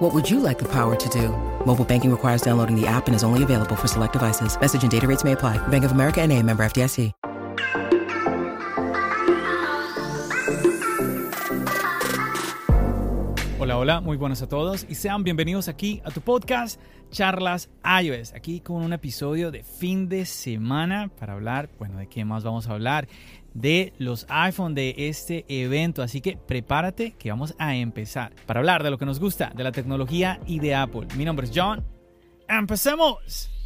What would you like the power to do? Mobile banking requires downloading the app and is only available for select devices. Message and data rates may apply. Bank of America and a member FDIC. Hola, hola, muy buenas a todos y sean bienvenidos aquí a tu podcast Charlas iOS, aquí con un episodio de fin de semana para hablar, bueno, ¿de qué más vamos a hablar? De los iPhone de este evento, así que prepárate que vamos a empezar para hablar de lo que nos gusta, de la tecnología y de Apple. Mi nombre es John. ¡Empecemos!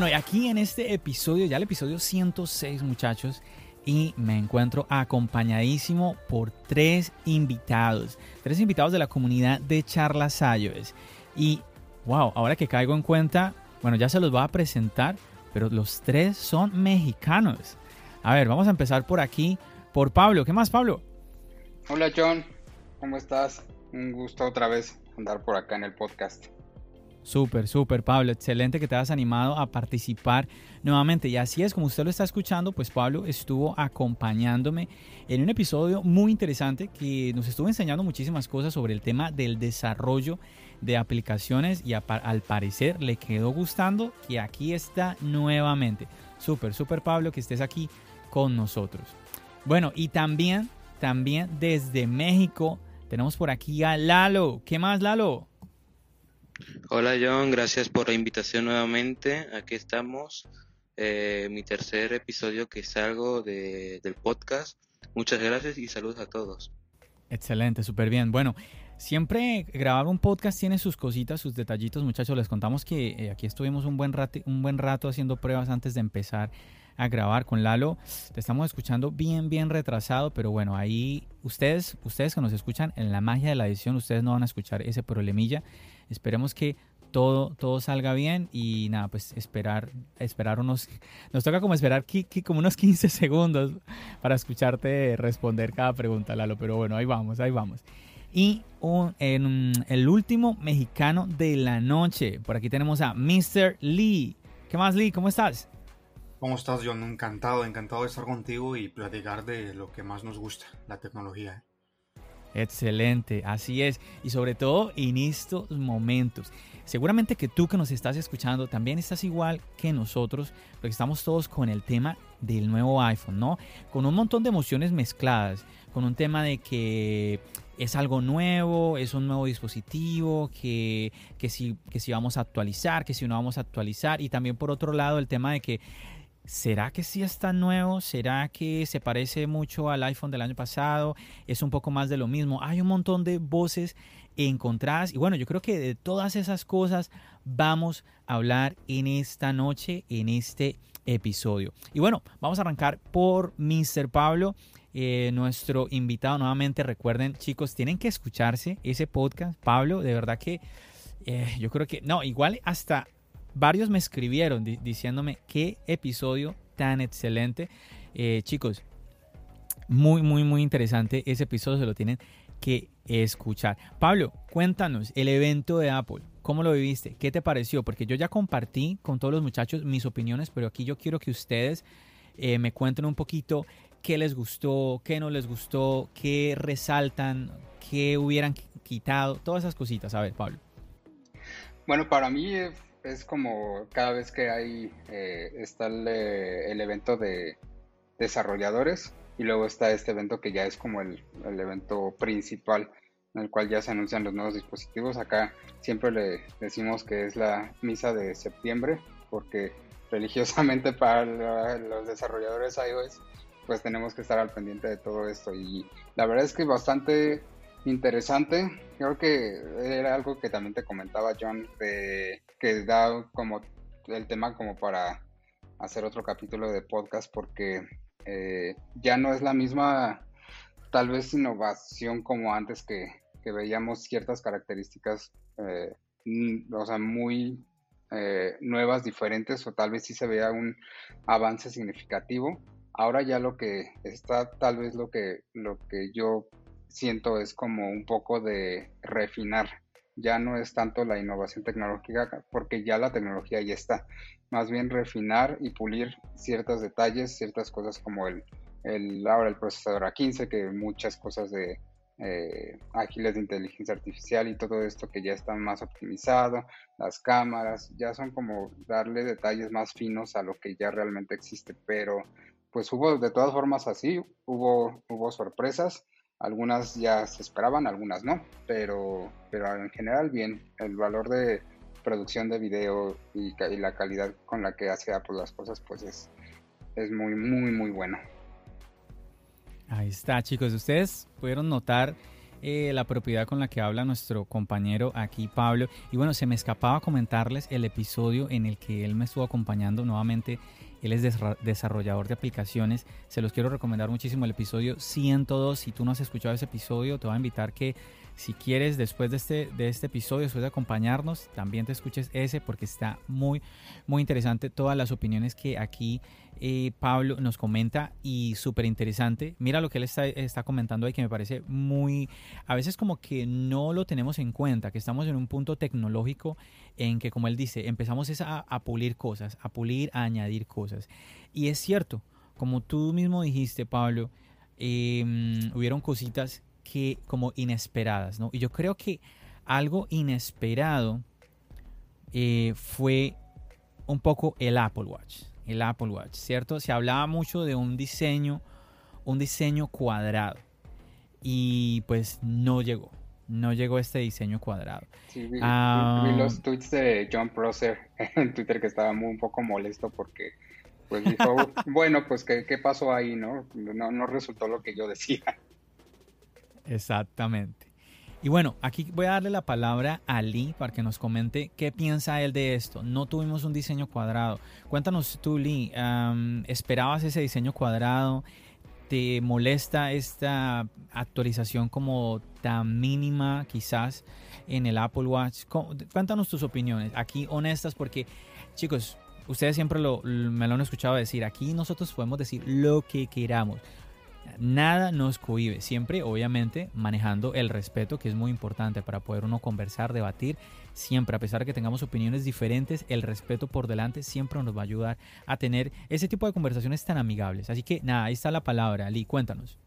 Bueno, y aquí en este episodio, ya el episodio 106 muchachos, y me encuentro acompañadísimo por tres invitados, tres invitados de la comunidad de Charlas iOS. Y wow, ahora que caigo en cuenta, bueno, ya se los voy a presentar, pero los tres son mexicanos. A ver, vamos a empezar por aquí, por Pablo. ¿Qué más, Pablo? Hola, John. ¿Cómo estás? Un gusto otra vez andar por acá en el podcast. Súper, súper, Pablo. Excelente que te hayas animado a participar nuevamente. Y así es, como usted lo está escuchando, pues Pablo estuvo acompañándome en un episodio muy interesante que nos estuvo enseñando muchísimas cosas sobre el tema del desarrollo de aplicaciones y al parecer le quedó gustando que aquí está nuevamente. Súper, súper, Pablo, que estés aquí con nosotros. Bueno, y también, también desde México tenemos por aquí a Lalo. ¿Qué más, Lalo? Hola John, gracias por la invitación nuevamente. Aquí estamos. Eh, mi tercer episodio que salgo de, del podcast. Muchas gracias y saludos a todos. Excelente, súper bien. Bueno, siempre grabar un podcast tiene sus cositas, sus detallitos, muchachos. Les contamos que eh, aquí estuvimos un buen, rato, un buen rato haciendo pruebas antes de empezar a grabar con Lalo. Te estamos escuchando bien, bien retrasado, pero bueno, ahí ustedes, ustedes que nos escuchan en la magia de la edición, ustedes no van a escuchar ese problemilla. Esperemos que todo, todo salga bien y nada, pues esperar, esperar unos, nos toca como esperar como unos 15 segundos para escucharte responder cada pregunta, Lalo, pero bueno, ahí vamos, ahí vamos. Y en, el último mexicano de la noche, por aquí tenemos a Mr. Lee. ¿Qué más, Lee? ¿Cómo estás? ¿Cómo estás, John? Encantado, encantado de estar contigo y platicar de lo que más nos gusta, la tecnología. Excelente, así es. Y sobre todo en estos momentos. Seguramente que tú que nos estás escuchando también estás igual que nosotros, porque estamos todos con el tema del nuevo iPhone, ¿no? Con un montón de emociones mezcladas, con un tema de que es algo nuevo, es un nuevo dispositivo, que, que, si, que si vamos a actualizar, que si no vamos a actualizar, y también por otro lado el tema de que ¿Será que sí está nuevo? ¿Será que se parece mucho al iPhone del año pasado? ¿Es un poco más de lo mismo? Hay un montón de voces encontradas y bueno, yo creo que de todas esas cosas vamos a hablar en esta noche, en este episodio. Y bueno, vamos a arrancar por Mr. Pablo. Eh, nuestro invitado nuevamente, recuerden chicos, tienen que escucharse ese podcast. Pablo, de verdad que eh, yo creo que, no, igual hasta varios me escribieron diciéndome qué episodio tan excelente. Eh, chicos, muy, muy, muy interesante. Ese episodio se lo tienen que escuchar. Pablo, cuéntanos el evento de Apple. ¿Cómo lo viviste? ¿Qué te pareció? Porque yo ya compartí con todos los muchachos mis opiniones, pero aquí yo quiero que ustedes eh, me cuenten un poquito qué les gustó, qué no les gustó, qué resaltan, qué hubieran quitado, todas esas cositas. A ver, Pablo. Bueno, para mí es como cada vez que hay, eh, está eh, el, evento de desarrolladores y luego está este evento que ya es como el, evento principal en el cual ya se anuncian los nuevos dispositivos. Acá siempre le decimos que es la misa de septiembre porque religiosamente para los desarrolladores iOS pues tenemos que estar al pendiente de todo esto y la verdad es que bastante interesante. Creo que era algo que también te comentaba John, de, que da como el tema como para hacer otro capítulo de podcast porque eh, ya no es la misma tal vez innovación como antes que, veíamos ciertas características eh, o sea, muy eh, nuevas, diferentes, o tal vez sí se vea un avance significativo. Ahora ya lo que está, tal vez lo que, lo que yo siento es como un poco de refinar. Ya no es tanto la innovación tecnológica porque ya la tecnología ya está. Más bien refinar y pulir ciertos detalles, ciertas cosas como el, el ahora el procesador A15, que muchas cosas de eh, ágiles de inteligencia artificial y todo esto que ya está más optimizado, las cámaras, ya son como darle detalles más finos a lo que ya realmente existe, pero pues hubo de todas formas así, hubo, hubo sorpresas, algunas ya se esperaban, algunas no, pero, pero en general bien, el valor de producción de video y, la calidad con la que hace las cosas pues es, es muy, muy, muy bueno. Ahí está, chicos. Ustedes pudieron notar eh, la propiedad con la que habla nuestro compañero aquí, Pablo. Y bueno, se me escapaba comentarles el episodio en el que él me estuvo acompañando nuevamente. Él es desarrollador de aplicaciones. Se los quiero recomendar muchísimo el episodio 102. Si tú no has escuchado ese episodio, te voy a invitar que si quieres, después de este, de este episodio, después de acompañarnos, también te escuches ese porque está muy, muy interesante todas las opiniones que aquí eh, Pablo nos comenta y súper interesante. Mira lo que él está, está, comentando ahí que me parece muy, a veces como que no lo tenemos en cuenta, que estamos en un punto tecnológico en que, como él dice, empezamos a, a pulir cosas, a pulir, a añadir cosas. Y es cierto, como tú mismo dijiste, Pablo, eh, hubieron cositas que como inesperadas, ¿no? Y yo creo que algo inesperado eh, fue un poco el Apple Watch, el Apple Watch, ¿cierto? Se hablaba mucho de un diseño, un diseño cuadrado y pues no llegó, no llegó este diseño cuadrado. Sí, vi, ah, los tweets de John Prosser en Twitter que estaba muy un poco molesto porque pues dijo, bueno, pues ¿qué, ¿qué, pasó ahí, no? no? No resultó lo que yo decía. Exactamente. Y bueno, aquí voy a darle la palabra a Lee para que nos comente qué piensa él de esto. No tuvimos un diseño cuadrado. Cuéntanos tú, Lee, ¿esperabas ese diseño cuadrado? ¿Te molesta esta actualización como tan mínima quizás en el Apple Watch? Cuéntanos tus opiniones, aquí honestas, porque chicos, ustedes siempre lo, me lo han escuchado decir, aquí nosotros podemos decir lo que queramos. Nada nos cohibe, siempre obviamente manejando el respeto que es muy importante para poder uno conversar, debatir, siempre a pesar de que tengamos opiniones diferentes, el respeto por delante siempre nos va a ayudar a tener ese tipo de conversaciones tan amigables. Así que nada, ahí está la palabra, Ali, cuéntanos.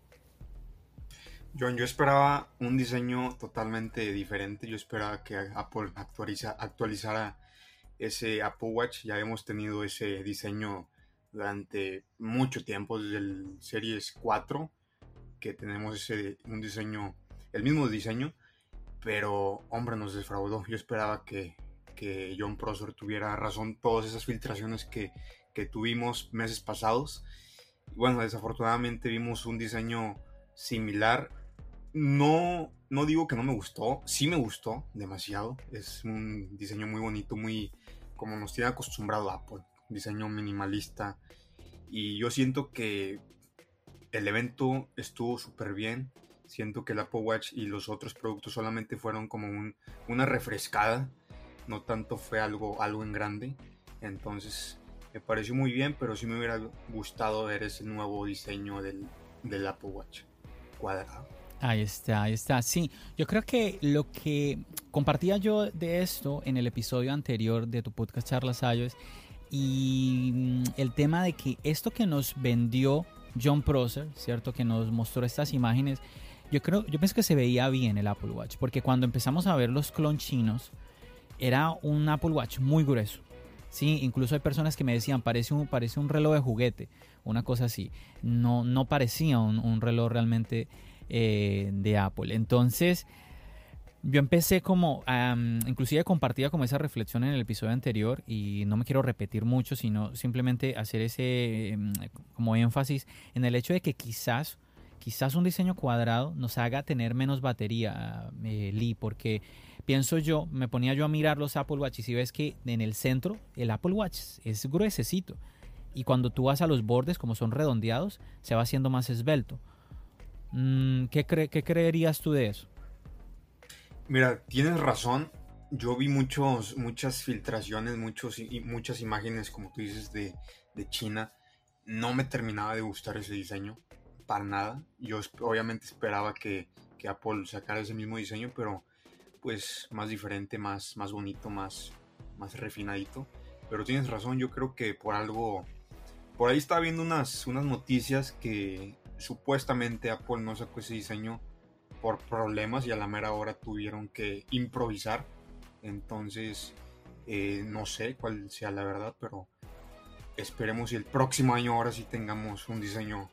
John, yo esperaba un diseño totalmente diferente, yo esperaba que Apple actualiza, actualizara ese Apple Watch, ya hemos tenido ese diseño durante mucho tiempo, desde el Series 4, que tenemos ese, un diseño, el mismo diseño, pero hombre, nos defraudó. Yo esperaba que, que John Prosser tuviera razón, todas esas filtraciones que, que tuvimos meses pasados. Bueno, desafortunadamente vimos un diseño similar. No, no digo que no me gustó, sí me gustó demasiado. Es un diseño muy bonito, muy como nos tiene acostumbrado Apple diseño minimalista. Y yo siento que el evento estuvo súper bien. Siento que el Apple Watch y los otros productos solamente fueron como un, una refrescada. No tanto fue algo, algo en grande. Entonces me pareció muy bien, pero sí me hubiera gustado ver ese nuevo diseño del, del Apple Watch cuadrado. Ahí está, ahí está. Sí, yo creo que lo que compartía yo de esto en el episodio anterior de tu podcast Charlas iOS y mm, el tema de que esto que nos vendió John Prosser, ¿cierto? Que nos mostró estas imágenes, yo creo, yo pienso que se veía bien el Apple Watch, porque cuando empezamos a ver los clon chinos, era un Apple Watch muy grueso. Sí, incluso hay personas que me decían, parece un, parece un reloj de juguete, una cosa así. No, no parecía un, reloj realmente eh, de Apple. Entonces, yo empecé como, inclusive compartía como esa reflexión en el episodio anterior y no me quiero repetir mucho, sino simplemente hacer ese em, como énfasis en el hecho de que quizás, quizás un diseño cuadrado nos haga tener menos batería, eh, Lee, porque pienso yo, me ponía yo a mirar los Apple Watch y si ves que en el centro el Apple Watch es gruesecito y cuando tú vas a los bordes, como son redondeados, se va haciendo más esbelto. Mm, ¿qué, ¿Qué creerías tú de eso? Mira, tienes razón. Yo vi muchos, muchas filtraciones, muchos, muchas imágenes, como tú dices, de, de China. No me terminaba de gustar ese diseño, para nada. Yo obviamente esperaba que, que Apple sacara ese mismo diseño, pero pues más diferente, más, más bonito, más, más refinadito. Pero tienes razón, yo creo que por algo... Por ahí estaba viendo unas, unas noticias que supuestamente Apple no sacó ese diseño por problemas y a la mera hora tuvieron que improvisar. Entonces, eh, no sé cuál sea la verdad, pero esperemos y el próximo año ahora sí tengamos un diseño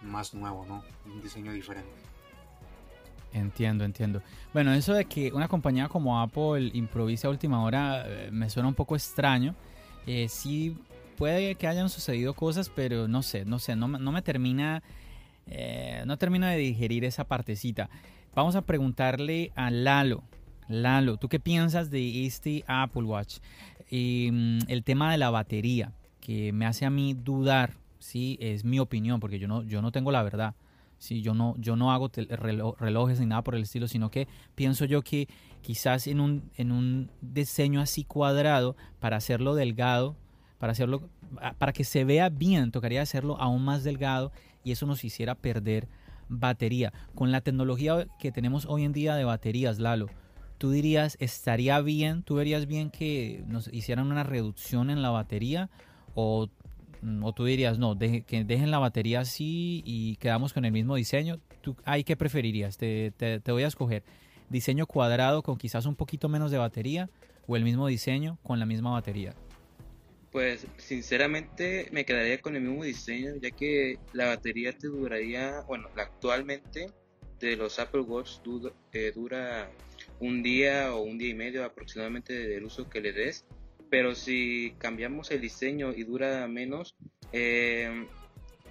más nuevo, ¿no? Un diseño diferente. Entiendo, entiendo. Bueno, eso de que una compañía como Apple improvise a última hora eh, me suena un poco extraño. Eh, sí puede que hayan sucedido cosas, pero no sé, no sé, no, no me termina eh, no termino de digerir esa partecita. Vamos a preguntarle a Lalo. Lalo, ¿tú qué piensas de este Apple Watch? Mm, el tema de la batería, que me hace a mí dudar, sí, es mi opinión, porque yo no, yo no tengo la verdad. Sí, yo no, yo no hago relojes ni nada por el estilo, sino que pienso yo que quizás en un, en un diseño así cuadrado, para hacerlo delgado, para hacerlo, para que se vea bien, tocaría hacerlo aún más delgado y eso nos hiciera perder batería. Con la tecnología que tenemos hoy en día de baterías, Lalo, tú dirías, estaría bien, tú verías bien que nos hicieran una reducción en la batería o, o tú dirías, no, que dejen la batería así y quedamos con el mismo diseño. ¿Tú, ¿Ahí qué preferirías? Te, te, te voy a escoger. Diseño cuadrado con quizás un poquito menos de batería o el mismo diseño con la misma batería. Pues sinceramente me quedaría con el mismo diseño, ya que la batería te duraría, bueno, actualmente de los Apple Watch eh, dura un día o un día y medio aproximadamente del uso que le des, pero si cambiamos el diseño y dura menos, eh,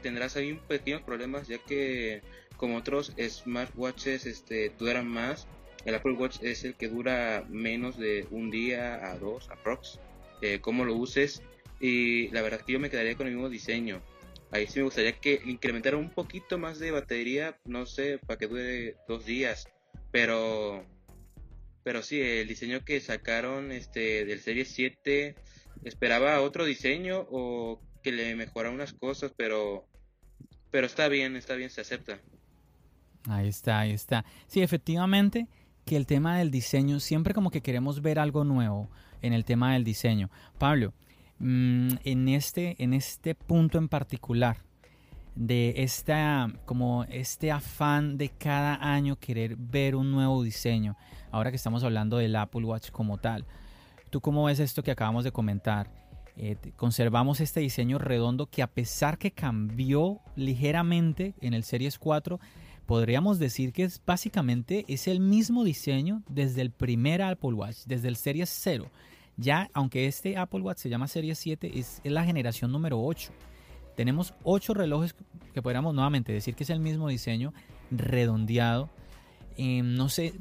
tendrás ahí un pequeños problemas, ya que como otros smartwatches este, duran más, el Apple Watch es el que dura menos de un día a dos aprox eh, cómo lo uses. Y la verdad que yo me quedaría con el mismo diseño. Ahí sí me gustaría que incrementara un poquito más de batería, no sé, para que dure dos días. Pero, pero sí, el diseño que sacaron este del Serie 7, esperaba otro diseño o que le mejorara unas cosas, pero, pero está bien, está bien, se acepta. Ahí está, ahí está. Sí, efectivamente que el tema del diseño, siempre como que queremos ver algo nuevo en el tema del diseño. Pablo, mm, en, este, en este punto en particular, de esta, como este afán de cada año querer ver un nuevo diseño, ahora que estamos hablando del Apple Watch como tal, ¿tú cómo ves esto que acabamos de comentar? Eh, conservamos este diseño redondo que a pesar que cambió ligeramente en el Series 4, podríamos decir que es básicamente es el mismo diseño desde el primer Apple Watch, desde el Series 0. Ya, aunque este Apple Watch se llama Series 7, es, la generación número 8. Tenemos 8 relojes que podríamos nuevamente decir que es el mismo diseño, redondeado. Em, no sé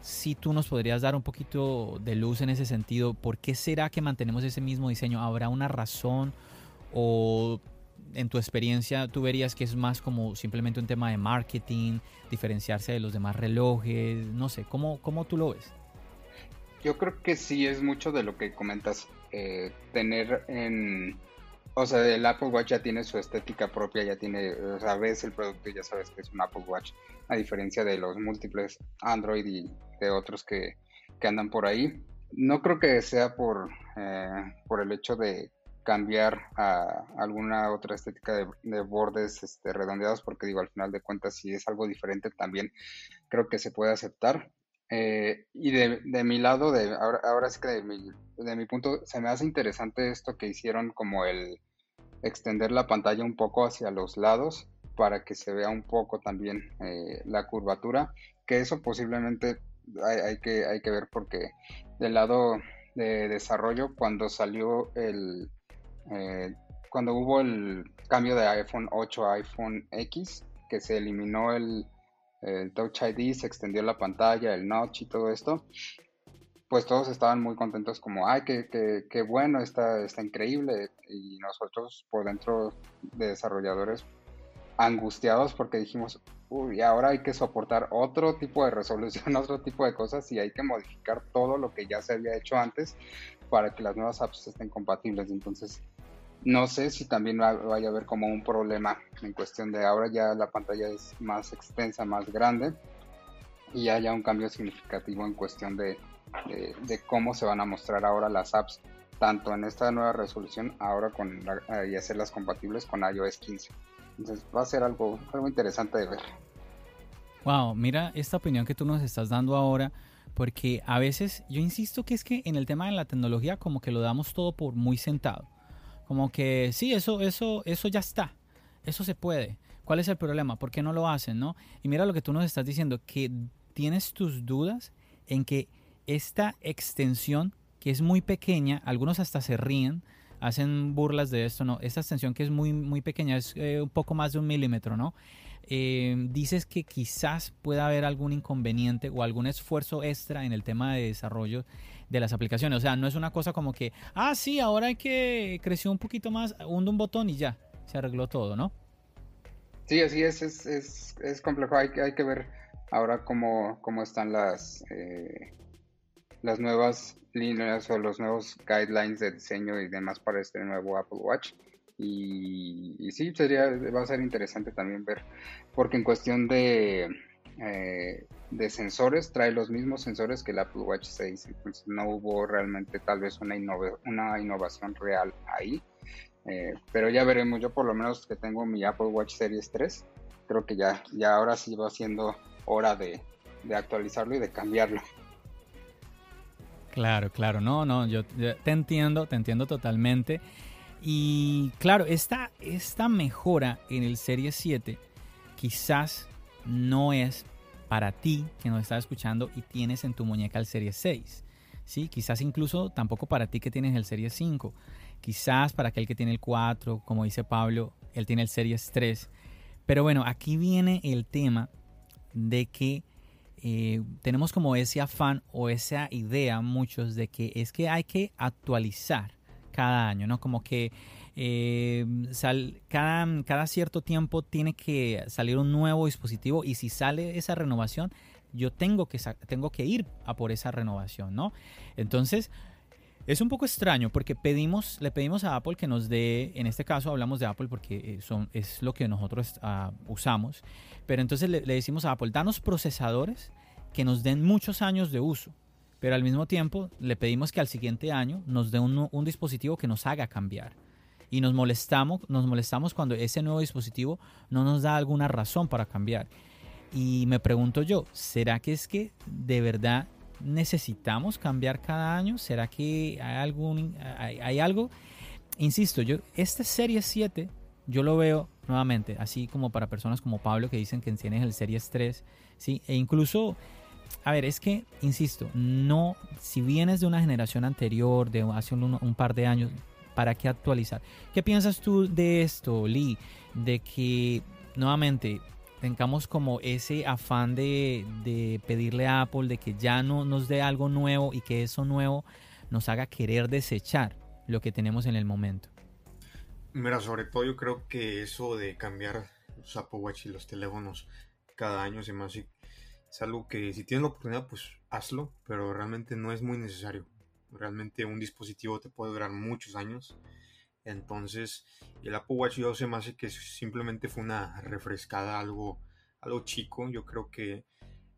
si tú nos podrías dar un poquito de luz en ese sentido. ¿Por qué será que mantenemos ese mismo diseño? ¿Habrá una razón? ¿O en tu experiencia tú verías que es más como simplemente un tema de marketing, diferenciarse de los demás relojes, no sé, ¿cómo, cómo tú lo ves? Yo creo que sí es mucho de lo que comentas, eh, tener en... O sea, el Apple Watch ya tiene su estética propia, ya tiene, o sea, ves el producto y ya sabes que es un Apple Watch, a diferencia de los múltiples Android y de otros que, que andan por ahí. No creo que sea por, eh, por el hecho de cambiar a alguna otra estética de, bordes este, redondeados, porque digo, al final de cuentas, si es algo diferente, también creo que se puede aceptar. Eh, y de, de, mi lado, de, ahora, ahora sí que de mi, de mi punto, se me hace interesante esto que hicieron como el extender la pantalla un poco hacia los lados para que se vea un poco también eh, la curvatura, que eso posiblemente hay, hay, que, hay que ver porque del lado de desarrollo, cuando salió el, eh, cuando hubo el cambio de iPhone 8 a iPhone X, que se eliminó el, el Touch ID, se extendió la pantalla, el notch y todo esto, pues todos estaban muy contentos como, ay, qué, qué, bueno, está, está increíble. Y nosotros por dentro de desarrolladores angustiados porque dijimos, uy, ahora hay que soportar otro tipo de resolución, otro tipo de cosas y hay que modificar todo lo que ya se había hecho antes para que las nuevas apps estén compatibles. Entonces, no sé si también vaya a haber como un problema en cuestión de ahora ya la pantalla es más extensa, más grande y haya un cambio significativo en cuestión de de, cómo se van a mostrar ahora las apps, tanto en esta nueva resolución, ahora con y hacerlas compatibles con iOS 15. Entonces va a ser algo, algo interesante de ver. Wow, mira esta opinión que tú nos estás dando ahora, porque a veces yo insisto que es que en el tema de la tecnología como que lo damos todo por muy sentado. Como que sí, eso, eso, eso ya está. Eso se puede. ¿Cuál es el problema? ¿Por qué no lo hacen? ¿no? Y mira lo que tú nos estás diciendo, que tienes tus dudas en que esta extensión que es muy pequeña, algunos hasta se ríen, hacen burlas de esto, ¿no? Esta extensión que es muy, muy pequeña, es eh, un poco más de un milímetro, ¿no? Eh, dices que quizás pueda haber algún inconveniente o algún esfuerzo extra en el tema de desarrollo de las aplicaciones. O sea, no es una cosa como que, ah, sí, ahora hay que creció un poquito más, hunde un botón y ya, se arregló todo, ¿no? Sí, así es, es, es, complejo. Hay, hay que ver ahora cómo, cómo están las, eh, las nuevas líneas o los nuevos guidelines de diseño y demás para este nuevo Apple Watch. Y, sí, sería, va a ser interesante también ver, porque en cuestión de, eh, de sensores, trae los mismos sensores que el Apple Watch 6, entonces no hubo realmente tal vez una, una innovación real ahí. Eh, pero ya veremos, yo por lo menos que tengo mi Apple Watch Series 3, creo que ya, ya ahora sí va siendo hora de, de actualizarlo y de cambiarlo. Claro, claro, no, no, yo, te entiendo, te entiendo totalmente. Y claro, esta, esta mejora en el Serie 7 quizás no es para ti que nos estás escuchando y tienes en tu muñeca el Serie 6. ¿sí? Quizás incluso tampoco para ti que tienes el Serie 5. Quizás para aquel que tiene el 4, como dice Pablo, él tiene el Series 3. Pero bueno, aquí viene el tema de que eh, tenemos como ese afán o esa idea muchos de que es que hay que actualizar cada año, ¿no? Como que eh, cada, cada cierto tiempo tiene que salir un nuevo dispositivo y si sale esa renovación, yo tengo que, tengo que ir a por esa renovación, ¿no? Entonces, es un poco extraño porque pedimos, le pedimos a Apple que nos dé, en este caso hablamos de Apple porque eh, son, es lo que nosotros uh, usamos, pero entonces le, decimos a Apple, danos procesadores que nos den muchos años de uso, pero al mismo tiempo le pedimos que al siguiente año nos dé un, dispositivo que nos haga cambiar. Y nos molestamos, nos molestamos cuando ese nuevo dispositivo no nos da alguna razón para cambiar. Y me pregunto yo, ¿será que es que de verdad necesitamos cambiar cada año? ¿Será que hay, algún, hay algo? Insisto, yo, esta serie 7 yo lo veo nuevamente, así como para personas como Pablo que dicen que tienes el Series 3, ¿sí? E incluso, a ver, es que, insisto, no, si vienes de una generación anterior, de hace un, par de años, ¿para qué actualizar? ¿Qué piensas tú de esto, Lee? De que, nuevamente, tengamos como ese afán de, pedirle a Apple de que ya no nos dé algo nuevo y que eso nuevo nos haga querer desechar lo que tenemos en el momento. Mira, sobre todo yo creo que eso de cambiar los Apple Watch y los teléfonos cada año se me hace es algo que si tienes la oportunidad pues hazlo, pero realmente no es muy necesario. Realmente un dispositivo te puede durar muchos años. Entonces, el Apple Watch 2 se me hace que simplemente fue una refrescada, algo, algo chico. Yo creo que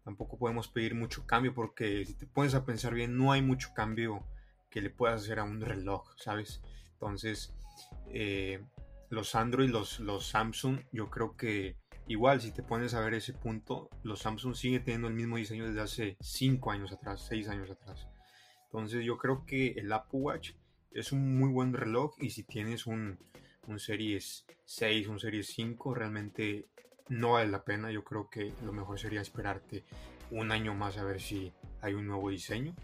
tampoco podemos pedir mucho cambio porque si te pones a pensar bien, no hay mucho cambio que le puedas hacer a un reloj, ¿sabes? Entonces, eh, los Android, los, los Samsung, yo creo que igual si te pones a ver ese punto, los Samsung siguen teniendo el mismo diseño desde hace 5 años atrás, 6 años atrás. Entonces yo creo que el Apple Watch es un muy buen reloj y si tienes un, un Series 6, un Series 5, realmente no vale la pena. Yo creo que lo mejor sería esperarte un año más a ver si hay un nuevo diseño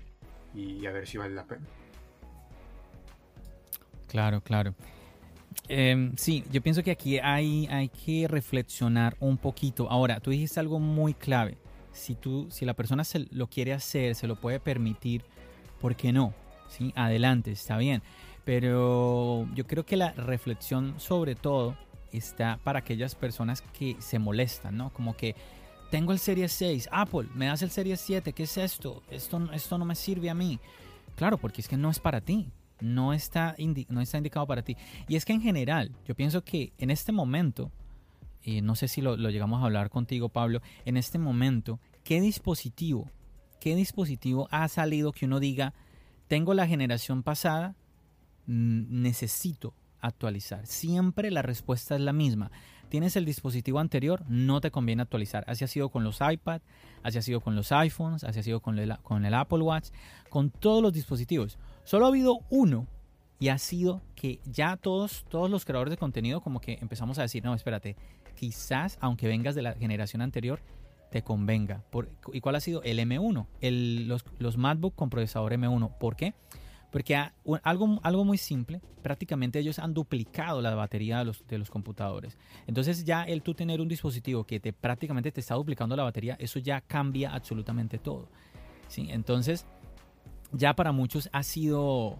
y a ver si vale la pena. Claro, claro. Em, sí, yo pienso que aquí hay, hay que reflexionar un poquito. Ahora, tú dijiste algo muy clave. Si, tú, si la persona se lo quiere hacer, se lo puede permitir, ¿por qué no? ¿Sí? Adelante, está bien. Pero yo creo que la reflexión sobre todo está para aquellas personas que se molestan, ¿no? Como que tengo el Series 6, Apple, me das el Series 7, ¿qué es esto? Esto, esto no me sirve a mí. Claro, porque es que no es para ti, no está, no está indicado para ti. Y es que en general, yo pienso que en este momento, y no sé si lo, llegamos a hablar contigo, Pablo, en este momento, ¿qué dispositivo, qué dispositivo ha salido que uno diga, tengo la generación pasada, necesito actualizar? Siempre la respuesta es la misma tienes el dispositivo anterior, no te conviene actualizar. Así ha sido con los iPad, así ha sido con los iPhones, así ha sido con con el Apple Watch, con todos los dispositivos. Solo ha habido uno y ha sido que ya todos, todos los creadores de contenido como que empezamos a decir, no, espérate, quizás aunque vengas de la generación anterior, te convenga. ¿Y cuál ha sido? El M1, el, los, los MacBook con procesador M1. ¿Por qué? Porque algo, algo muy simple, prácticamente ellos han duplicado la batería de los, de los computadores. Entonces ya el tú tener un dispositivo que te prácticamente te está duplicando la batería, eso ya cambia absolutamente todo. ¿sí? Entonces ya para muchos ha sido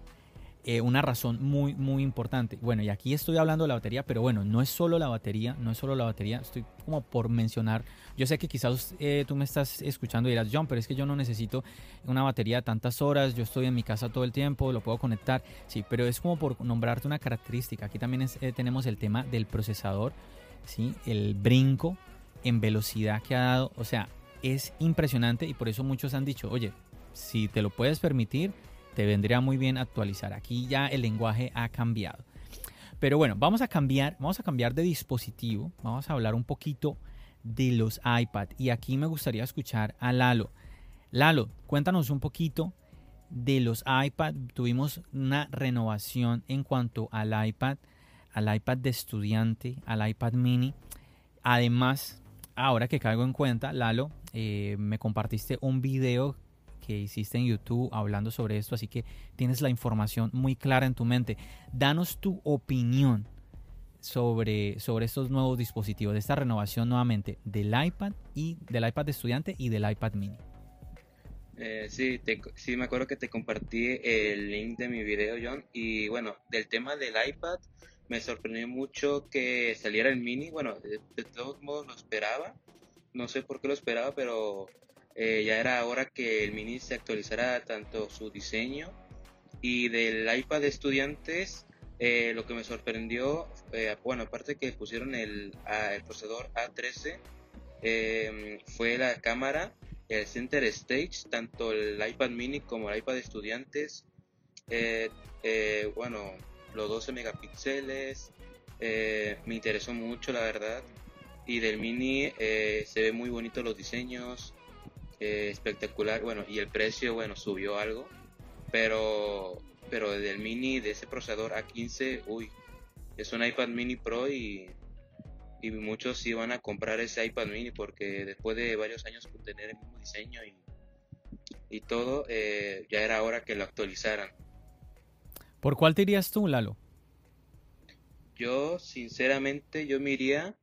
eh, una razón muy, muy importante. Bueno, y aquí estoy hablando de la batería, pero bueno, no es solo la batería, no es solo la batería, estoy como por mencionar. Yo sé que quizás eh, tú me estás escuchando y dirás, John, pero es que yo no necesito una batería de tantas horas, yo estoy en mi casa todo el tiempo, lo puedo conectar. Sí, pero es como por nombrarte una característica. Aquí también eh, tenemos el tema del procesador, ¿sí? el brinco en velocidad que ha dado. O sea, es impresionante y por eso muchos han dicho, oye, si te lo puedes permitir, te vendría muy bien actualizar. Aquí ya el lenguaje ha cambiado. Pero bueno, vamos a cambiar, vamos a cambiar de dispositivo. Vamos a hablar un poquito de los iPad. Y aquí me gustaría escuchar a Lalo. Lalo, cuéntanos un poquito de los iPad. Tuvimos una renovación en cuanto al iPad, al iPad de estudiante, al iPad mini. Además, ahora que caigo en cuenta, Lalo, eh, me compartiste un video que hiciste en YouTube hablando sobre esto, así que tienes la información muy clara en tu mente. Danos tu opinión sobre, sobre estos nuevos dispositivos, de esta renovación nuevamente del iPad y del iPad de estudiante y del iPad mini. Eh, sí, sí, me acuerdo que te compartí el link de mi video, John. Y bueno, del tema del iPad, me sorprendió mucho que saliera el mini. Bueno, de todos modos lo esperaba. No sé por qué lo esperaba, pero eh, ya era hora que el mini se actualizara tanto su diseño y del iPad de estudiantes. Eh, lo que me sorprendió, eh, bueno, aparte que pusieron el, el procesador A13, em, fue la cámara, el Center Stage, tanto el iPad mini como el iPad de estudiantes. bueno, los 12 megapíxeles, me interesó mucho, la verdad. Y del mini se ve muy bonito los diseños, eh, espectacular, bueno, y el precio, bueno, subió algo, pero, pero del mini, de ese procesador A15, uy, es un iPad mini Pro y, y muchos iban a comprar ese iPad mini porque después de varios años con tener el mismo diseño y, y todo, eh, ya era hora que lo actualizaran. ¿Por cuál te irías tú, Lalo? Yo, sinceramente, yo me iría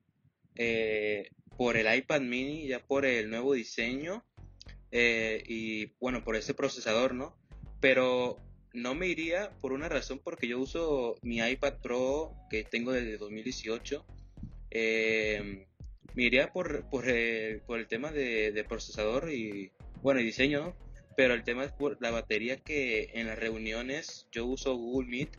eh, por el iPad mini, ya por el nuevo diseño eh, y bueno, por ese procesador, ¿no? Pero no me iría por una razón porque yo uso mi iPad Pro que tengo desde 2018. Eh, me iría por, por, el, por el tema de, procesador y bueno, y diseño, pero el tema es por la batería que en las reuniones yo uso Google Meet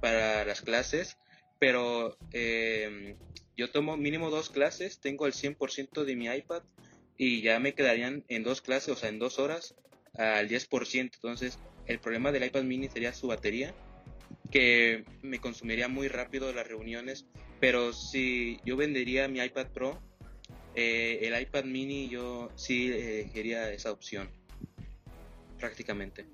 para las clases, pero eh, yo tomo mínimo dos clases, tengo el 100% de mi iPad y ya me quedarían en dos clases, o sea, en dos horas al 10%. Entonces, el problema del iPad mini sería su batería, que me consumiría muy rápido las reuniones. Pero si yo vendería mi iPad Pro, eh, el iPad mini yo sí quería esa opción, prácticamente.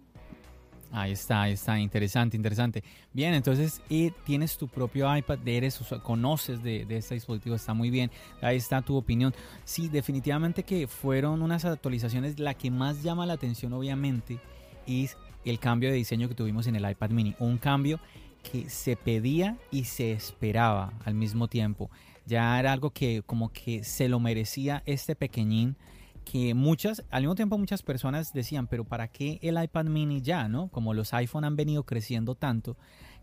Ahí está, ahí está, interesante, interesante. Bien, entonces tienes tu propio iPad, eres, conoces de, de, este dispositivo, está muy bien. Ahí está tu opinión. Sí, definitivamente que fueron unas actualizaciones. La que más llama la atención, obviamente, es el cambio de diseño que tuvimos en el iPad mini. Un cambio que se pedía y se esperaba al mismo tiempo. Ya era algo que como que se lo merecía este pequeñín que muchas, al mismo tiempo muchas personas decían, pero ¿para qué el iPad mini ya? ¿no? Como los iPhone han venido creciendo tanto,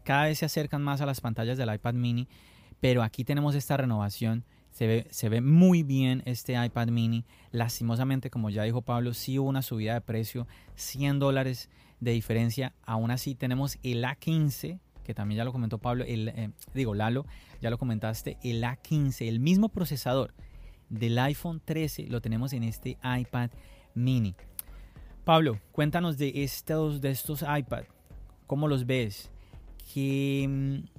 cada vez se acercan más a las pantallas del iPad mini, pero aquí tenemos esta renovación. Se ve, se ve muy bien este iPad mini. Lastimosamente, como ya dijo Pablo, sí hubo una subida de precio, 100 dólares de diferencia. Aún así tenemos el A15, que también ya lo comentó Pablo, el, eh, digo Lalo, ya lo comentaste, el A15, el mismo procesador del iPhone 13 lo tenemos en este iPad mini. Pablo, cuéntanos de estos, de estos iPad, ¿cómo los ves? ¿Qué, mm,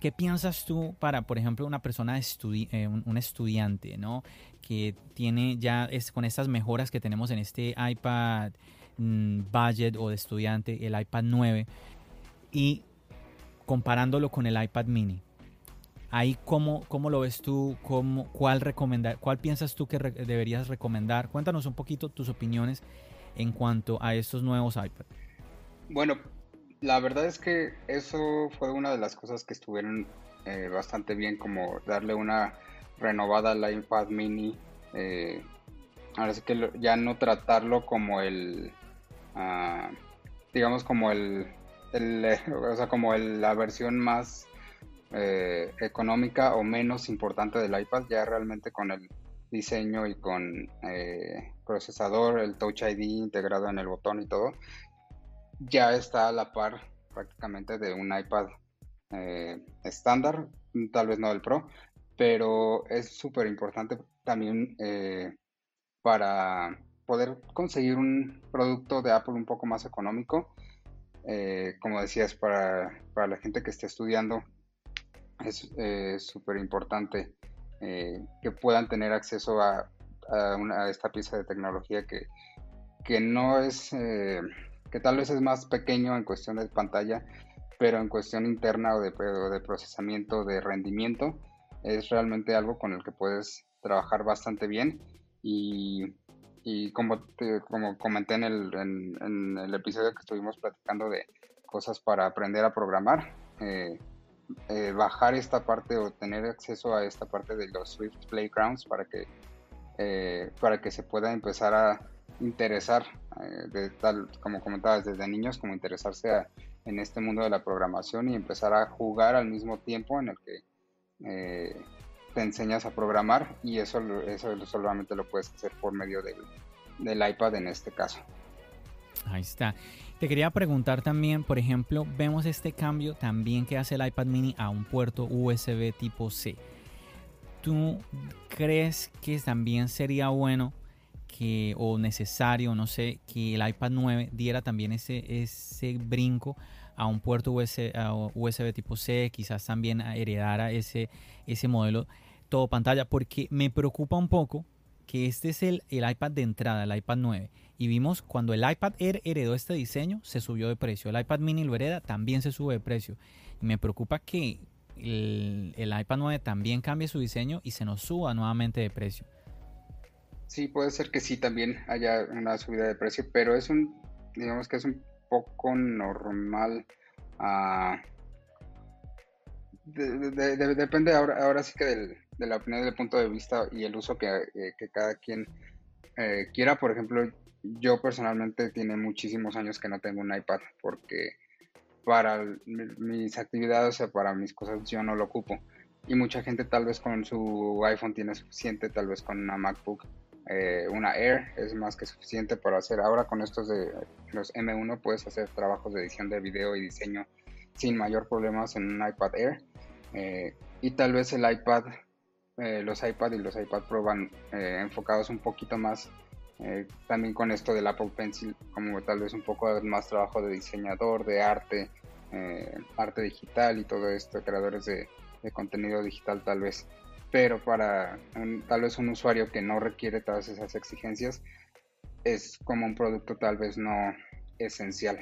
¿Qué piensas tú para, por ejemplo, una persona, eh, un, estudiante, ¿no? Que tiene ya es, con estas mejoras que tenemos en este iPad mm, budget o de estudiante, el iPad 9, y comparándolo con el iPad mini. Ahí, ¿cómo, cómo lo ves tú? ¿Cómo, cuál, recomendar, ¿Cuál piensas tú que deberías recomendar? Cuéntanos un poquito tus opiniones en cuanto a estos nuevos iPad. Bueno, la verdad es que eso fue una de las cosas que estuvieron eh, bastante bien, como darle una renovada al iPad mini. Eh, ahora sí que ya no tratarlo como el, ah, digamos como el, o sea, como la versión más eh, económica o menos importante del iPad, ya realmente con el diseño y con eh, procesador, el Touch ID integrado en el botón y todo, ya está a la par prácticamente de un iPad eh, estándar, tal vez no del Pro, pero es súper importante también para poder conseguir un producto de Apple un poco más económico. como decías, para, para la gente que esté estudiando es eh, súper importante eh, que puedan tener acceso a, esta pieza de tecnología que, que no es, eh, que tal vez es más pequeño en cuestión de pantalla, pero en cuestión interna o de, de procesamiento, de rendimiento, es realmente algo con el que puedes trabajar bastante bien. Y, y como, como comenté en el, en, el episodio que estuvimos platicando de cosas para aprender a programar, eh, eh, bajar esta parte o tener acceso a esta parte de los Swift Playgrounds para que, eh, para que se pueda empezar a interesar, eh, tal como comentabas, desde niños, como interesarse en este mundo de la programación y empezar a jugar al mismo tiempo en el que te enseñas a programar y eso, eso solamente lo puedes hacer por medio del, del iPad en este caso. Ahí está. Te quería preguntar también, por ejemplo, vemos este cambio también que hace el iPad mini a un puerto USB tipo C. ¿Tú crees que también sería bueno que, o necesario, no sé, que el iPad 9 diera también ese, ese brinco a un puerto USB, USB tipo C, quizás también heredara ese, ese modelo todo pantalla, porque me preocupa un poco que este es el, el iPad de entrada, el iPad 9 y vimos cuando el iPad Air heredó este diseño, se subió de precio. El iPad mini lo hereda, también se sube de precio. Y me preocupa que el, iPad 9 también cambie su diseño y se nos suba nuevamente de precio. Sí, puede ser que sí también haya una subida de precio, pero es un, digamos que es un poco normal. Uh, depende ahora, ahora sí que de la opinión, del punto de vista y el uso que, eh, cada quien eh, quiera. Por ejemplo, yo personalmente tiene muchísimos años que no tengo un iPad porque para mis actividades o para mis cosas yo no lo ocupo. Y mucha gente tal vez con su iPhone tiene suficiente, tal vez con una MacBook, eh, una Air es más que suficiente para hacer. Ahora con estos de los M1 puedes hacer trabajos de edición de video y diseño sin mayor problemas en un iPad Air. Eh, y tal vez el iPad, eh, los iPad y los iPad Pro van enfocados un poquito más eh, también con esto del Apple Pencil, como tal vez un poco más trabajo de diseñador, de arte, eh, arte digital y todo esto, creadores de, contenido digital tal vez. Pero para tal vez un usuario que no requiere todas esas exigencias, es como un producto tal vez no esencial.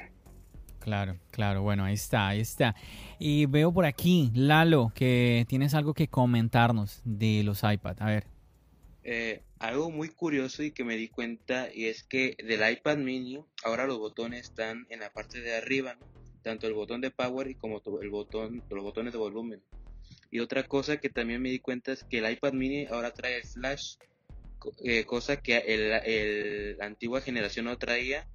Claro, claro, bueno, ahí está, ahí está. Y veo por aquí, Lalo, que tienes algo que comentarnos de los iPad. A ver. Eh, algo muy curioso y que me di cuenta y es que del iPad mini ahora los botones están en la parte de arriba tanto el botón de power como el botón, los botones de volumen. Y otra cosa que también me di cuenta es que el iPad mini ahora trae flash, eh, cosa que el, la antigua generación no traía.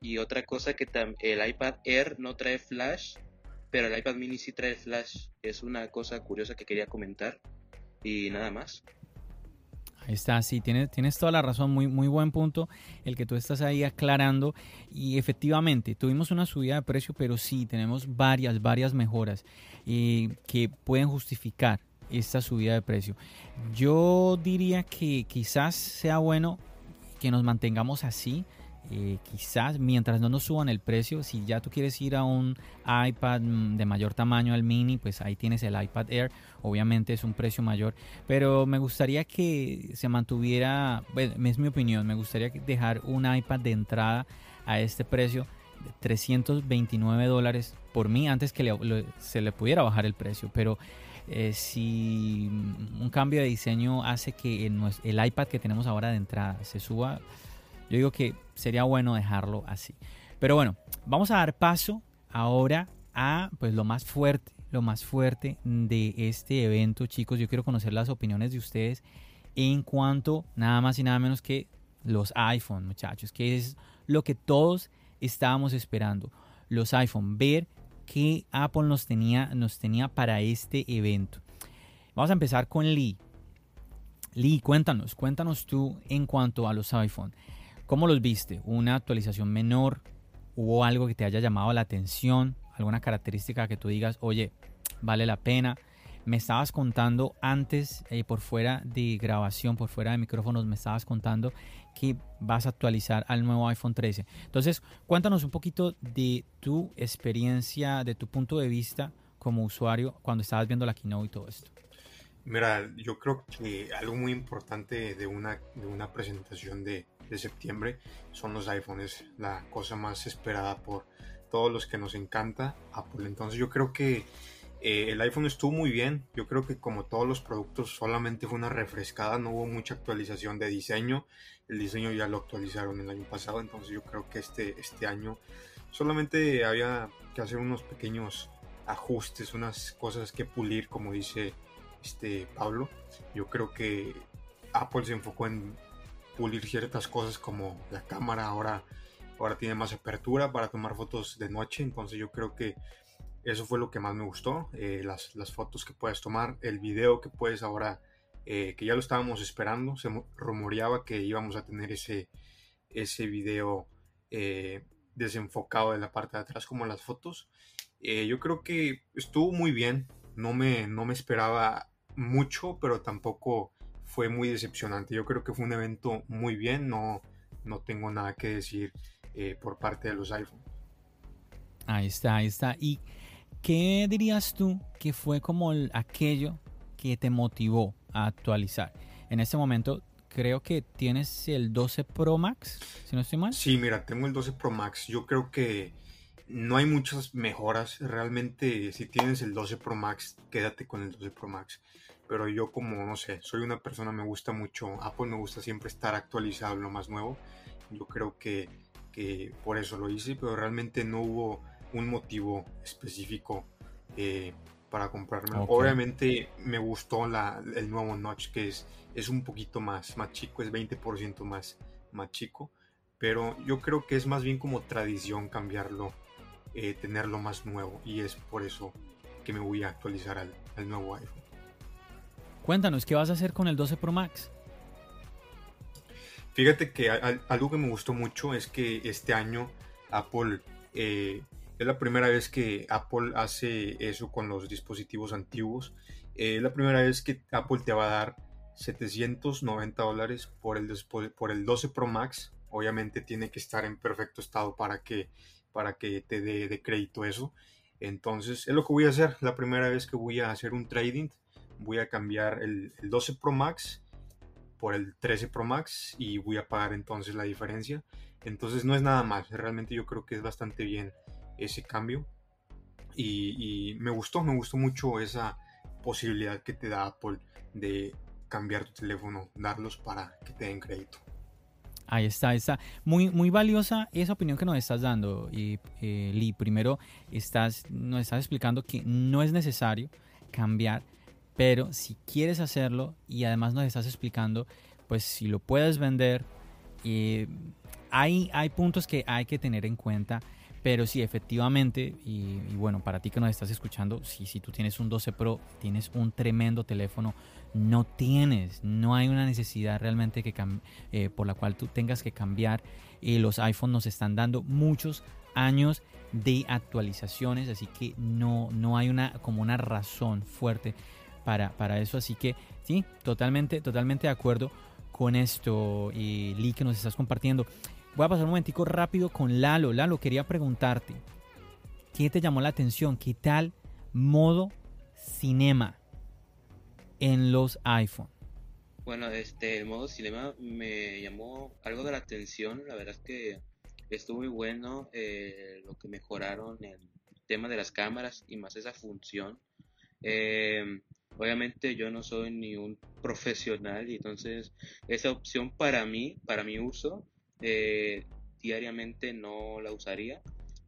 Y otra cosa que el iPad Air no trae flash, pero el iPad mini sí trae flash. Es una cosa curiosa que quería comentar. Y nada más. Está, sí, tienes, tienes toda la razón, muy, muy buen punto el que tú estás ahí aclarando. Y efectivamente, tuvimos una subida de precio, pero sí, tenemos varias, varias mejoras eh, que pueden justificar esta subida de precio. Yo diría que quizás sea bueno que nos mantengamos así eh, quizás mientras no nos suban el precio, si ya tú quieres ir a un iPad mm, de mayor tamaño al mini, pues ahí tienes el iPad Air, obviamente es un precio mayor, pero me gustaría que se mantuviera, bueno, es mi opinión, me gustaría dejar un iPad de entrada a este precio de 329 dólares por mí antes que se le pudiera bajar el precio, pero eh, si un cambio de diseño hace que el iPad que tenemos ahora de entrada se suba, yo digo que sería bueno dejarlo así. Pero bueno, vamos a dar paso ahora a pues lo más fuerte, lo más fuerte de este evento, chicos. Yo quiero conocer las opiniones de ustedes en cuanto nada más y nada menos que los iPhone, muchachos, que es lo que todos estábamos esperando. Los iPhone, ver qué Apple nos tenía, nos tenía para este evento. Vamos a empezar con Lee. Lee, cuéntanos, cuéntanos tú en cuanto a los iPhone. ¿Cómo los viste? ¿Una actualización menor? ¿Hubo algo que te haya llamado la atención? ¿Alguna característica que tú digas, oye, vale la pena? Me estabas contando antes, eh, por fuera de grabación, por fuera de micrófonos, me estabas contando que vas a actualizar al nuevo iPhone 13. Entonces, cuéntanos un poquito de tu experiencia, de tu punto de vista como usuario cuando estabas viendo la keynote y todo esto. Mira, yo creo que algo muy importante de una, de una presentación de, de septiembre son los iPhones, la cosa más esperada por todos los que nos encanta Apple. Entonces yo creo que eh, el iPhone estuvo muy bien. Yo creo que como todos los productos solamente fue una refrescada, no hubo mucha actualización de diseño. El diseño ya lo actualizaron el año pasado, entonces yo creo que este, este año solamente había que hacer unos pequeños ajustes, unas cosas que pulir, como dice este Pablo. Yo creo que Apple se enfocó en pulir ciertas cosas como la cámara ahora, ahora tiene más apertura para tomar fotos de noche, entonces yo creo que eso fue lo que más me gustó, eh, las, las, fotos que puedes tomar, el video que puedes ahora, eh, que ya lo estábamos esperando, se rumoreaba que íbamos a tener ese, ese video eh, desenfocado de la parte de atrás como las fotos. yo creo que estuvo muy bien, no me, no me esperaba mucho, pero tampoco fue muy decepcionante. Yo creo que fue un evento muy bien, no, no tengo nada que decir eh, por parte de los iPhone. Ahí está, ahí está. ¿Y qué dirías tú que fue como aquello que te motivó a actualizar? En este momento creo que tienes el 12 Pro Max, si no estoy mal. Sí, mira, tengo el 12 Pro Max. Yo creo que no hay muchas mejoras. Realmente, si tienes el 12 Pro Max, quédate con el 12 Pro Max pero yo como, no sé, soy una persona, me gusta mucho Apple, me gusta siempre estar actualizado lo más nuevo. Yo creo que, que por eso lo hice, pero realmente no hubo un motivo específico eh, para comprarme. Obviamente me gustó la, el nuevo notch, que es, es un poquito más, más chico, es 20% más, más chico, pero yo creo que es más bien como tradición cambiarlo, eh, tenerlo más nuevo, y es por eso que me voy a actualizar al, al nuevo iPhone. Cuéntanos, ¿qué vas a hacer con el 12 Pro Max? Fíjate que algo que me gustó mucho es que este año Apple eh, es la primera vez que Apple hace eso con los dispositivos antiguos. Eh, es la primera vez que Apple te va a dar 790 dólares por el, por el 12 Pro Max. Obviamente tiene que estar en perfecto estado para que, para que te dé de crédito eso. Entonces es lo que voy a hacer. La primera vez que voy a hacer un trading voy a cambiar el, 12 Pro Max por el 13 Pro Max y voy a pagar entonces la diferencia. Entonces no es nada más, realmente yo creo que es bastante bien ese cambio y, me gustó, me gustó mucho esa posibilidad que te da Apple de cambiar tu teléfono, darlos para que te den crédito. Ahí está, está. Muy, muy valiosa esa opinión que nos estás dando, y, eh, Lee. Primero, estás, nos estás explicando que no es necesario cambiar, pero si quieres hacerlo y además nos estás explicando, pues si lo puedes vender, eh, hay, hay puntos que hay que tener en cuenta. Pero sí, efectivamente, y, bueno, para ti que nos estás escuchando, si, si tú tienes un 12 Pro, tienes un tremendo teléfono, no tienes, no hay una necesidad realmente que eh, por la cual tú tengas que cambiar. y los iPhones nos están dando muchos años de actualizaciones, así que no, no hay una como una razón fuerte para, para eso. Así que sí, totalmente, totalmente de acuerdo con esto, y Lee, que nos estás compartiendo. Voy a pasar un momentico rápido con Lalo. Lalo, quería preguntarte, ¿qué te llamó la atención? ¿Qué tal modo cinema? en los iPhone? Bueno, este, el modo cinema me llamó algo de la atención. La verdad es que estuvo muy bueno eh, lo que mejoraron el tema de las cámaras y más esa función. Em, obviamente yo no soy ni un profesional y entonces esa opción para mí, para mi uso, eh, diariamente no la usaría.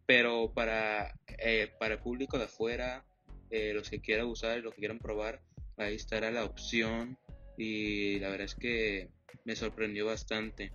Pero para, eh, para el público de afuera, los que quieran usar, los que quieran probar, ahí estará la opción y la verdad es que me sorprendió bastante.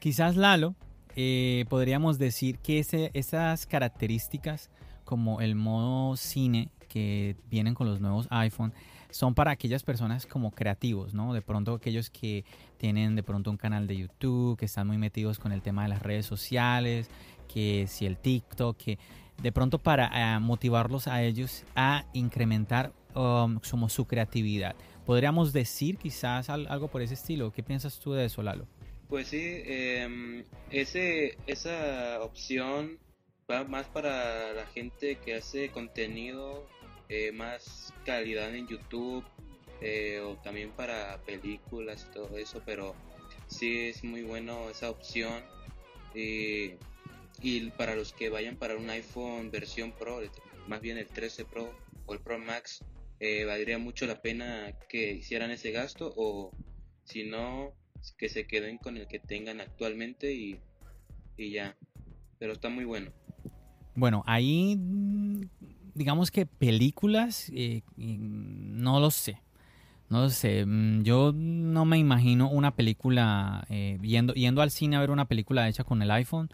Quizás Lalo, eh, podríamos decir que esas características como el modo cine que vienen con los nuevos iPhone son para aquellas personas como creativos, ¿no? De pronto aquellos que tienen de pronto un canal de YouTube, que están muy metidos con el tema de las redes sociales, que si el TikTok, que de pronto para eh, motivarlos a ellos a incrementar um, su creatividad. ¿Podríamos decir quizás algo por ese estilo? ¿Qué piensas tú de eso, Lalo? Pues sí, em, ese, esa opción va más para la gente que hace contenido eh, más calidad en YouTube eh, o también para películas y todo eso, pero sí es muy bueno esa opción. Y y para los que vayan para un iPhone versión Pro, más bien el 13 Pro o el Pro Max, eh, valdría mucho la pena que hicieran ese gasto o si no, que se queden con el que tengan actualmente y, ya. Pero está muy bueno. Bueno, ahí digamos que películas, eh, no lo sé. No lo sé, mm, yo no me imagino una película, eh, yendo, yendo al cine a ver una película hecha con el iPhone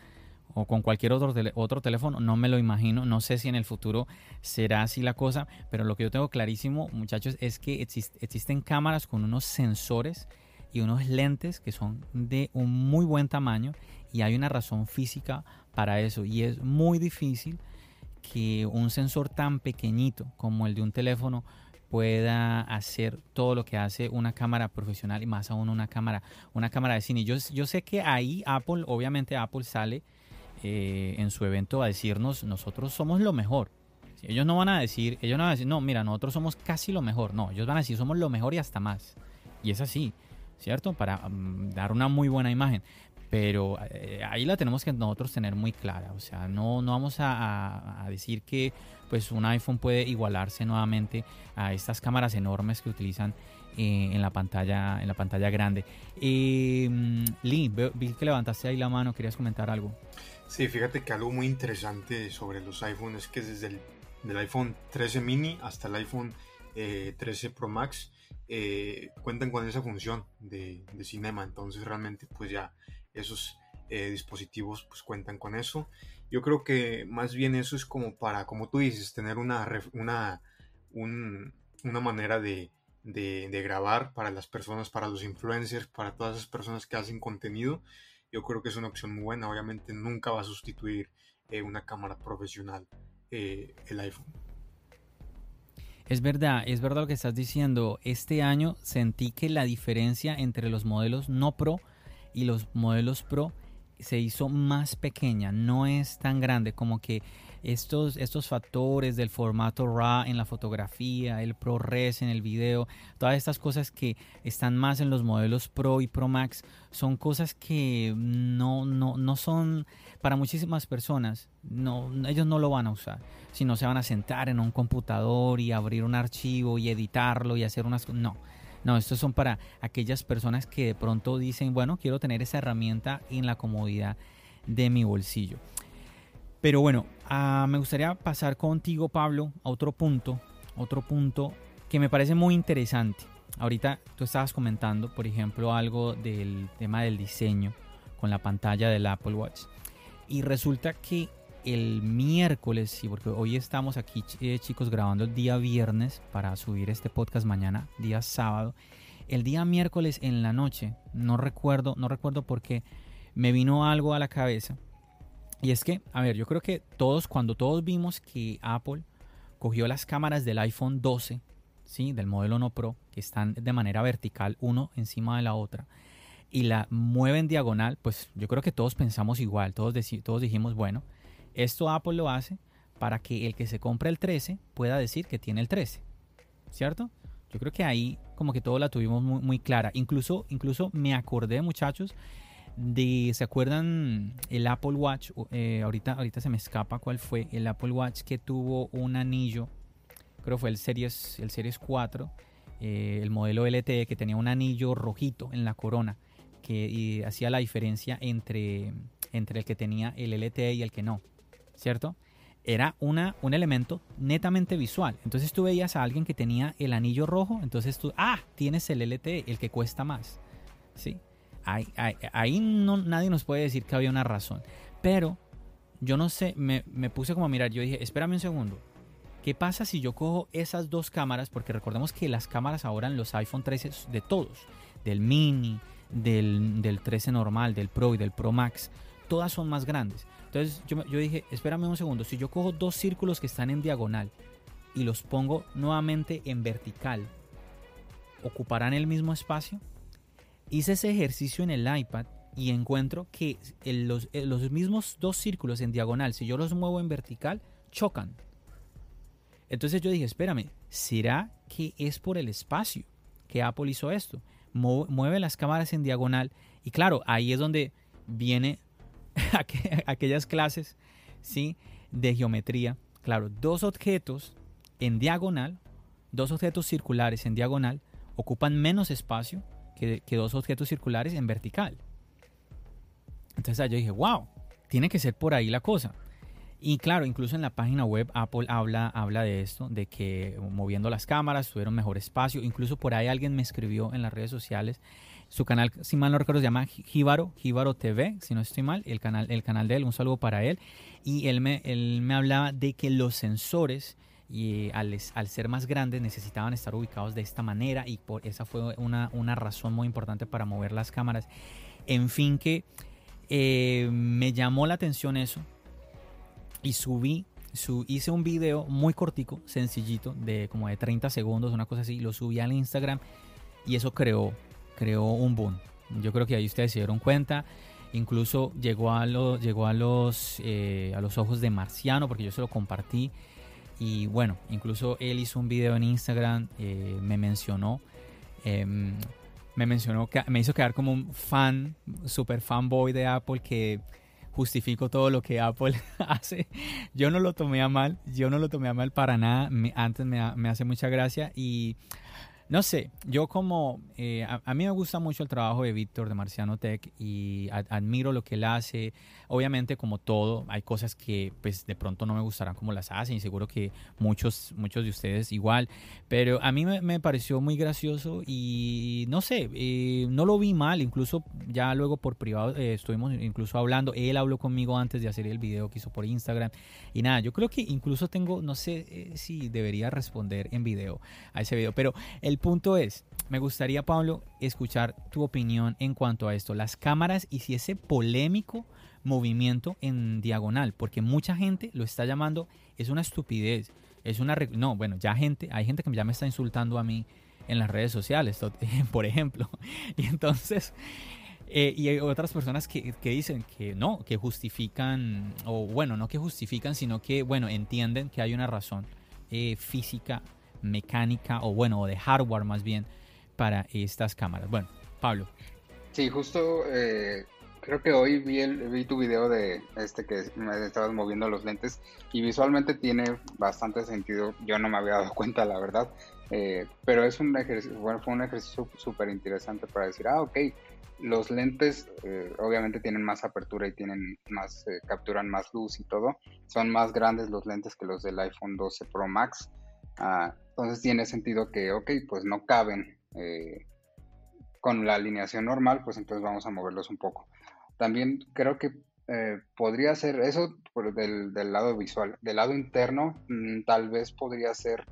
o con cualquier otro, otro teléfono, no me lo imagino, no sé si en el futuro será así la cosa, pero lo que yo tengo clarísimo, muchachos, es que existen cámaras con unos sensores y unos lentes que son de un muy buen tamaño y hay una razón física para eso y es muy difícil que un sensor tan pequeñito como el de un teléfono pueda hacer todo lo que hace una cámara profesional y más aún una cámara una cámara de cine. Yo, yo sé que ahí Apple, obviamente Apple sale eh, en su evento a decirnos nosotros somos lo mejor. Ellos no van a decir, ellos no van a decir, no, mira, nosotros somos casi lo mejor. No, ellos van a decir somos lo mejor y hasta más. Y es así, ¿cierto? Para mm, dar una muy buena imagen. Pero eh, ahí la tenemos que nosotros tener muy clara. O sea, no, no vamos a, decir que pues un iPhone puede igualarse nuevamente a estas cámaras enormes que utilizan eh, en la pantalla en la pantalla grande. Mm, Lee, vi que levantaste ahí la mano, querías comentar algo. Sí, fíjate que algo muy interesante sobre los iPhones es que desde el iPhone 13 mini hasta el iPhone 13 eh, Pro Max eh, cuentan con esa función de, cinema. Entonces realmente pues ya esos eh, dispositivos pues cuentan con eso. Yo creo que más bien eso es como para, como tú dices, tener una, una, una manera de, de, grabar para las personas, para los influencers, para todas esas personas que hacen contenido yo creo que es una opción muy buena. Obviamente nunca va a sustituir eh, una cámara profesional eh, el iPhone. Es verdad, es verdad lo que estás diciendo. Este año sentí que la diferencia entre los modelos no Pro y los modelos Pro se hizo más pequeña, no es tan grande como que estos, estos factores del formato RAW en la fotografía, el ProRes en el video, todas estas cosas que están más en los modelos Pro y Pro Max, son cosas que no, no, no son para muchísimas personas, no, ellos no lo van a usar, sino se van a sentar en un computador y abrir un archivo y editarlo y hacer unas... No, No, estos son para aquellas personas que de pronto dicen, bueno, quiero tener esa herramienta en la comodidad de mi bolsillo. Pero bueno, ah, me gustaría pasar contigo, Pablo, a otro punto, otro punto que me parece muy interesante. Ahorita tú estabas comentando, por ejemplo, algo del tema del diseño con la pantalla del Apple Watch. Y resulta que el miércoles, sí, porque hoy estamos aquí, eh, chicos, grabando el día viernes para subir este podcast mañana, día sábado. El día miércoles en la noche, no recuerdo, no recuerdo por qué, me vino algo a la cabeza. Y es que, a ver, yo creo que todos, cuando todos vimos que Apple cogió las cámaras del iPhone 12, ¿sí? del modelo no Pro, que están de manera vertical, uno encima de la otra, y la mueve en diagonal, pues yo creo que todos pensamos igual, todos, todos dijimos, bueno, esto Apple lo hace para que el que se compre el 13 pueda decir que tiene el 13, ¿cierto? Yo creo que ahí como que todos la tuvimos muy, clara. Incluso, incluso me acordé, muchachos, de, ¿se acuerdan el Apple Watch? Eh, ahorita, ahorita se me escapa cuál fue el Apple Watch que tuvo un anillo, creo fue el Series, el Series 4, eh, el modelo LTE que tenía un anillo rojito en la corona que hacía la diferencia entre, entre el que tenía el LTE y el que no, ¿cierto? Era una, un elemento netamente visual. Entonces tú veías a alguien que tenía el anillo rojo, entonces tú, ah, tienes el LTE, el que cuesta más, ¿sí? Ahí, no, nadie nos puede decir que había una razón. Pero yo no sé, me, puse como a mirar, yo dije, espérame un segundo. ¿Qué pasa si yo cojo esas dos cámaras? Porque recordemos que las cámaras ahora en los iPhone 13 de todos, del mini, del, del 13 normal, del Pro y del Pro Max, todas son más grandes. Entonces yo, yo dije, espérame un segundo, si yo cojo dos círculos que están en diagonal y los pongo nuevamente en vertical, ¿ocuparán el mismo espacio? Hice ese ejercicio en el iPad y encuentro que los, los, mismos dos círculos en diagonal, si yo los muevo en vertical, chocan. Entonces yo dije, espérame, ¿será que es por el espacio que Apple hizo esto? Mueve las cámaras en diagonal y claro, ahí es donde viene aquellas clases ¿sí? de geometría. Claro, dos objetos en diagonal, dos objetos circulares en diagonal, ocupan menos espacio que, dos objetos circulares en vertical. Entonces yo dije, wow, tiene que ser por ahí la cosa. Y claro, incluso en la página web Apple habla, habla de esto, de que moviendo las cámaras tuvieron mejor espacio. Incluso por ahí alguien me escribió en las redes sociales. Su canal, si mal no recuerdo, se llama Jíbaro, Jíbaro TV, si no estoy mal, el canal, el canal de él, un saludo para él. Y él me, él me hablaba de que los sensores y al, ser más grandes necesitaban estar ubicados de esta manera y por esa fue una, razón muy importante para mover las cámaras. En fin que eh, me llamó la atención eso y subí, hice un video muy cortico, sencillito, de como de 30 segundos, una cosa así, lo subí al Instagram y eso creó, creó un boom. Yo creo que ahí ustedes se dieron cuenta. Incluso llegó a, llegó a, los, eh, a los ojos de Marciano porque yo se lo compartí y bueno, incluso él hizo un video en Instagram, eh, me mencionó, em, me mencionó, me hizo quedar como un fan, super fanboy de Apple que justifico todo lo que Apple hace. Yo no lo tomé a mal, yo no lo tomé a mal para nada, antes me, me hace mucha gracia y no sé, yo como, eh, a, mí me gusta mucho el trabajo de Víctor de Marciano Tech y admiro lo que él hace. Obviamente como todo, hay cosas que pues de pronto no me gustarán como las hacen y seguro que muchos, muchos de ustedes igual. Pero a mí me, pareció muy gracioso y no sé, eh, no lo vi mal, incluso ya luego por privado eh, estuvimos incluso hablando, él habló conmigo antes de hacer el video que hizo por Instagram y nada, yo creo que incluso tengo, no sé si debería responder en video a ese video, pero el punto es, me gustaría, Pablo, escuchar tu opinión en cuanto a esto, las cámaras y si ese polémico movimiento en diagonal, porque mucha gente lo está llamando, es una estupidez, es una... No, bueno, ya gente, hay gente que ya me está insultando a mí en las redes sociales, por ejemplo. Y entonces, eh, y hay otras personas que, que, dicen que no, que justifican, o bueno, no que justifican, sino que, bueno, entienden que hay una razón eh, física mecánica o bueno, o de hardware más bien para estas cámaras. Bueno, Pablo. Sí, justo eh, creo que hoy vi, el, vi tu video de este que me estabas moviendo los lentes y visualmente tiene bastante sentido. Yo no me había dado cuenta, la verdad. Eh, pero es un ejercicio, bueno, fue un ejercicio súper interesante para decir, ah, ok, los lentes eh, obviamente tienen más apertura y tienen más, eh, capturan más luz y todo. Son más grandes los lentes que los del iPhone 12 Pro Max. Ah, entonces tiene sentido que, ok, pues no caben con la alineación normal, pues entonces vamos a moverlos un poco. También creo que podría ser eso del, del, lado visual. Del lado interno, mm, tal vez podría ser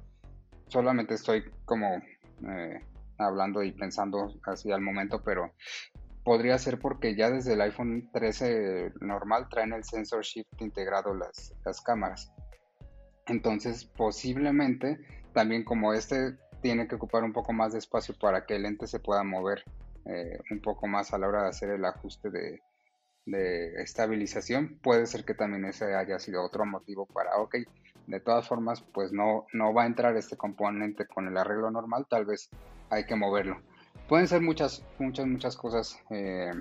solamente estoy como eh, hablando y pensando así al momento, pero podría ser porque ya desde el iPhone 13 normal traen el sensor shift integrado las, las cámaras. Entonces, posiblemente también como este tiene que ocupar un poco más de espacio para que el lente se pueda mover eh, un poco más a la hora de hacer el ajuste de, de estabilización, puede ser que también ese haya sido otro motivo para, ok, de todas formas, pues no, no va a entrar este componente con el arreglo normal, tal vez hay que moverlo. Pueden ser muchas, muchas, muchas cosas. Eh,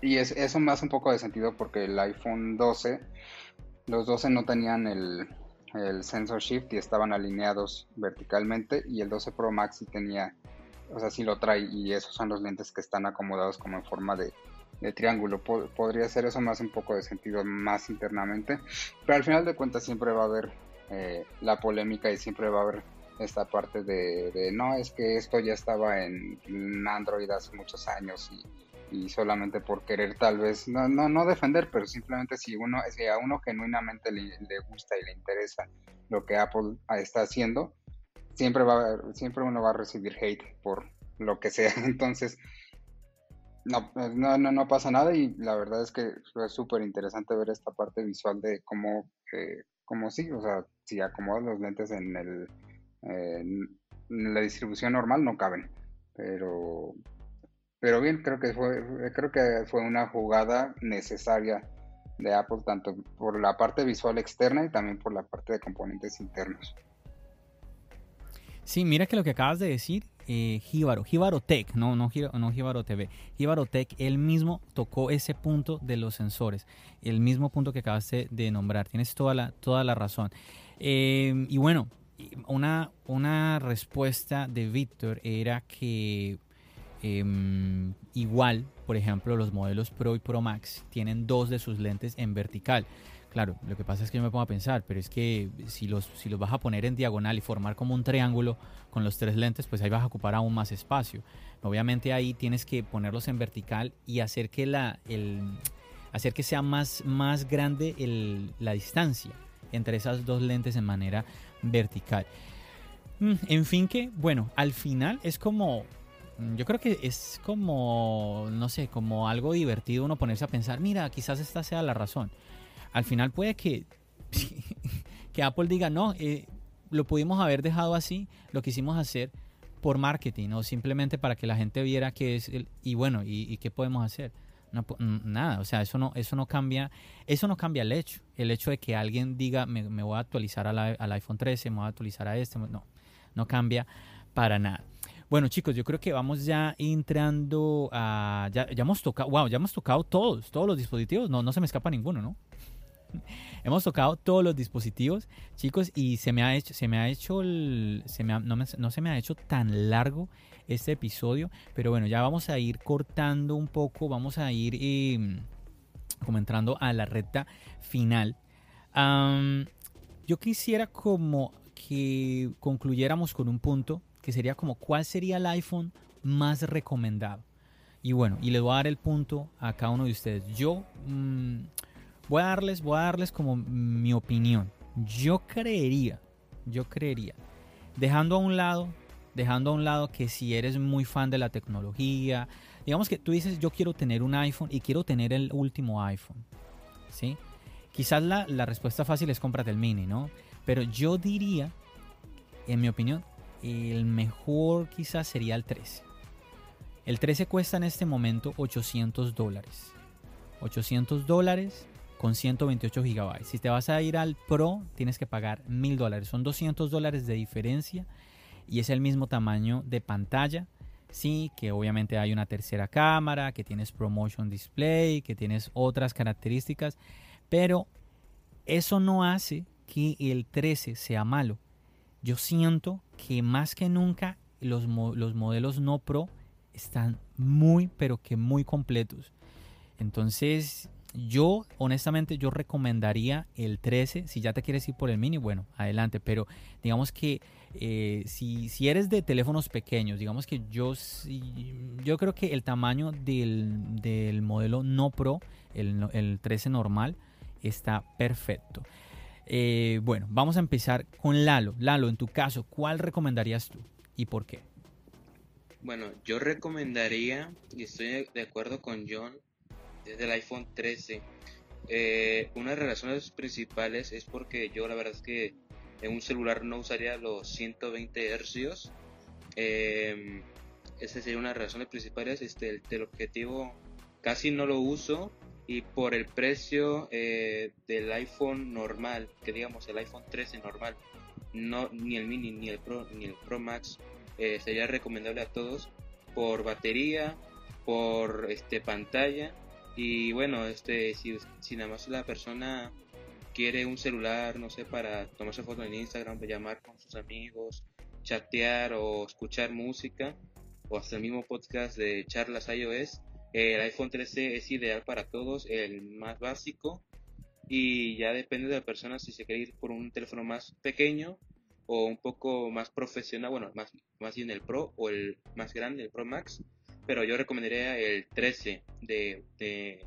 y es, eso me hace un poco de sentido porque el iPhone 12, los 12 no tenían el, el sensor shift y estaban alineados verticalmente y el 12 Pro Max tenía, o sea, sí lo trae y esos son los lentes que están acomodados como en forma de, de triángulo. podría ser eso más un poco de sentido más internamente, pero al final de cuentas siempre va a haber eh, la polémica y siempre va a haber esta parte de, no, es que esto ya estaba en, Android hace muchos años y, solamente por querer tal vez, no, no, no defender, pero simplemente si uno, si a uno genuinamente le, gusta y le interesa lo que Apple está haciendo, siempre va siempre uno va a recibir hate por lo que sea. Entonces, no, no, no, pasa nada y la verdad es que es súper interesante ver esta parte visual de cómo, eh, como sí, o sea, si acomodas los lentes en, el, en la distribución normal no caben, pero pero bien, creo que fue creo que fue una jugada necesaria de Apple tanto por la parte visual externa y también por la parte de componentes internos. Sí, mira que lo que acabas de decir, eh, Jíbaro, Tech, no, no, no Jíbaro TV, Jíbaro Tech, él mismo tocó ese punto de los sensores, el mismo punto que acabaste de nombrar, tienes toda la, toda la razón. Eh, y bueno, una, una respuesta de Víctor era que em, igual, por ejemplo, los modelos Pro y Pro Max tienen dos de sus lentes en vertical. Claro, lo que pasa es que yo me pongo a pensar, pero es que si los, si los vas a poner en diagonal y formar como un triángulo con los tres lentes, pues ahí vas a ocupar aún más espacio. Obviamente ahí tienes que ponerlos en vertical y hacer que, la, el, hacer que sea más, más grande la distancia entre esas dos lentes en manera vertical. Mm, en fin que, bueno, al final es como yo creo que es como, no sé, como algo divertido uno ponerse a pensar, mira, quizás esta sea la razón al final puede que, que Apple diga, no, eh, lo pudimos haber dejado así, lo quisimos hacer por marketing o simplemente para que la gente viera que es el, y bueno, y, qué podemos hacer. nada, o sea, eso no, eso no cambia, eso no cambia el hecho, el hecho de que alguien diga me, voy a actualizar al iPhone 13, me voy a actualizar a este, no, no cambia para nada. Bueno, chicos, yo creo que vamos ya entrando a. Ya, ya hemos tocado. Wow, ya hemos tocado todos, todos los dispositivos. No, no se me escapa ninguno, ¿no? Hemos tocado todos los dispositivos, chicos, y se me ha hecho, se me ha hecho, se me no, se me ha hecho tan largo este episodio, pero bueno, ya vamos a ir cortando un poco, vamos a ir em, como entrando a la recta final. yo quisiera como que concluyéramos con un punto que sería como cuál sería el iPhone más recomendado. Y bueno, y les voy a dar el punto a cada uno de ustedes. Yo mm, voy a darles, voy a darles como mi opinión. Yo creería, yo creería, dejando a un lado, dejando a un lado que si eres muy fan de la tecnología, digamos que tú dices yo quiero tener un iPhone y quiero tener el último iPhone, ¿sí? Quizás la, la respuesta fácil es cómprate el mini, ¿no? Pero yo diría, en mi opinión, el mejor quizás sería el 13. El 13 cuesta en este momento 800 dólares. 800 dólares con 128 gigabytes. Si te vas a ir al Pro, tienes que pagar 1000 dólares. Son 200 dólares de diferencia y es el mismo tamaño de pantalla. Sí, que obviamente hay una tercera cámara, que tienes ProMotion Display, que tienes otras características, pero eso no hace que el 13 sea malo. Yo siento que más que nunca los, los modelos no Pro están muy, pero que muy completos. Entonces, yo, honestamente, yo recomendaría el 13. Si ya te quieres ir por el mini, bueno, adelante. Pero digamos que eh, si, si, eres de teléfonos pequeños, digamos que yo, yo creo que el tamaño del, modelo no Pro, el, el, 13 normal, está perfecto. Eh, bueno, vamos a empezar con Lalo. Lalo, en tu caso, ¿cuál recomendarías tú y por qué? Bueno, yo recomendaría, y estoy de acuerdo con John, desde el iPhone 13. Eh, una de las razones principales es porque yo la verdad es que en un celular no usaría los 120 Hz. Eh, esa sería una de las razones principales. Este, el, objetivo casi no lo uso y por el precio eh, del iPhone normal, que digamos el iPhone 13 normal, no ni el mini ni el Pro ni el Pro Max eh, sería recomendable a todos por batería, por este pantalla. Y bueno, este si, si nada más la persona quiere un celular, no sé, para tomarse fotos en Instagram, llamar con sus amigos, chatear o escuchar música o hasta el mismo podcast de charlas iOS, el iPhone 13 es ideal para todos, el más básico y ya depende de la persona si se quiere ir por un teléfono más pequeño o un poco más profesional, bueno, más, más bien el Pro o el más grande, el Pro Max, pero yo recomendaría el 13 de, de,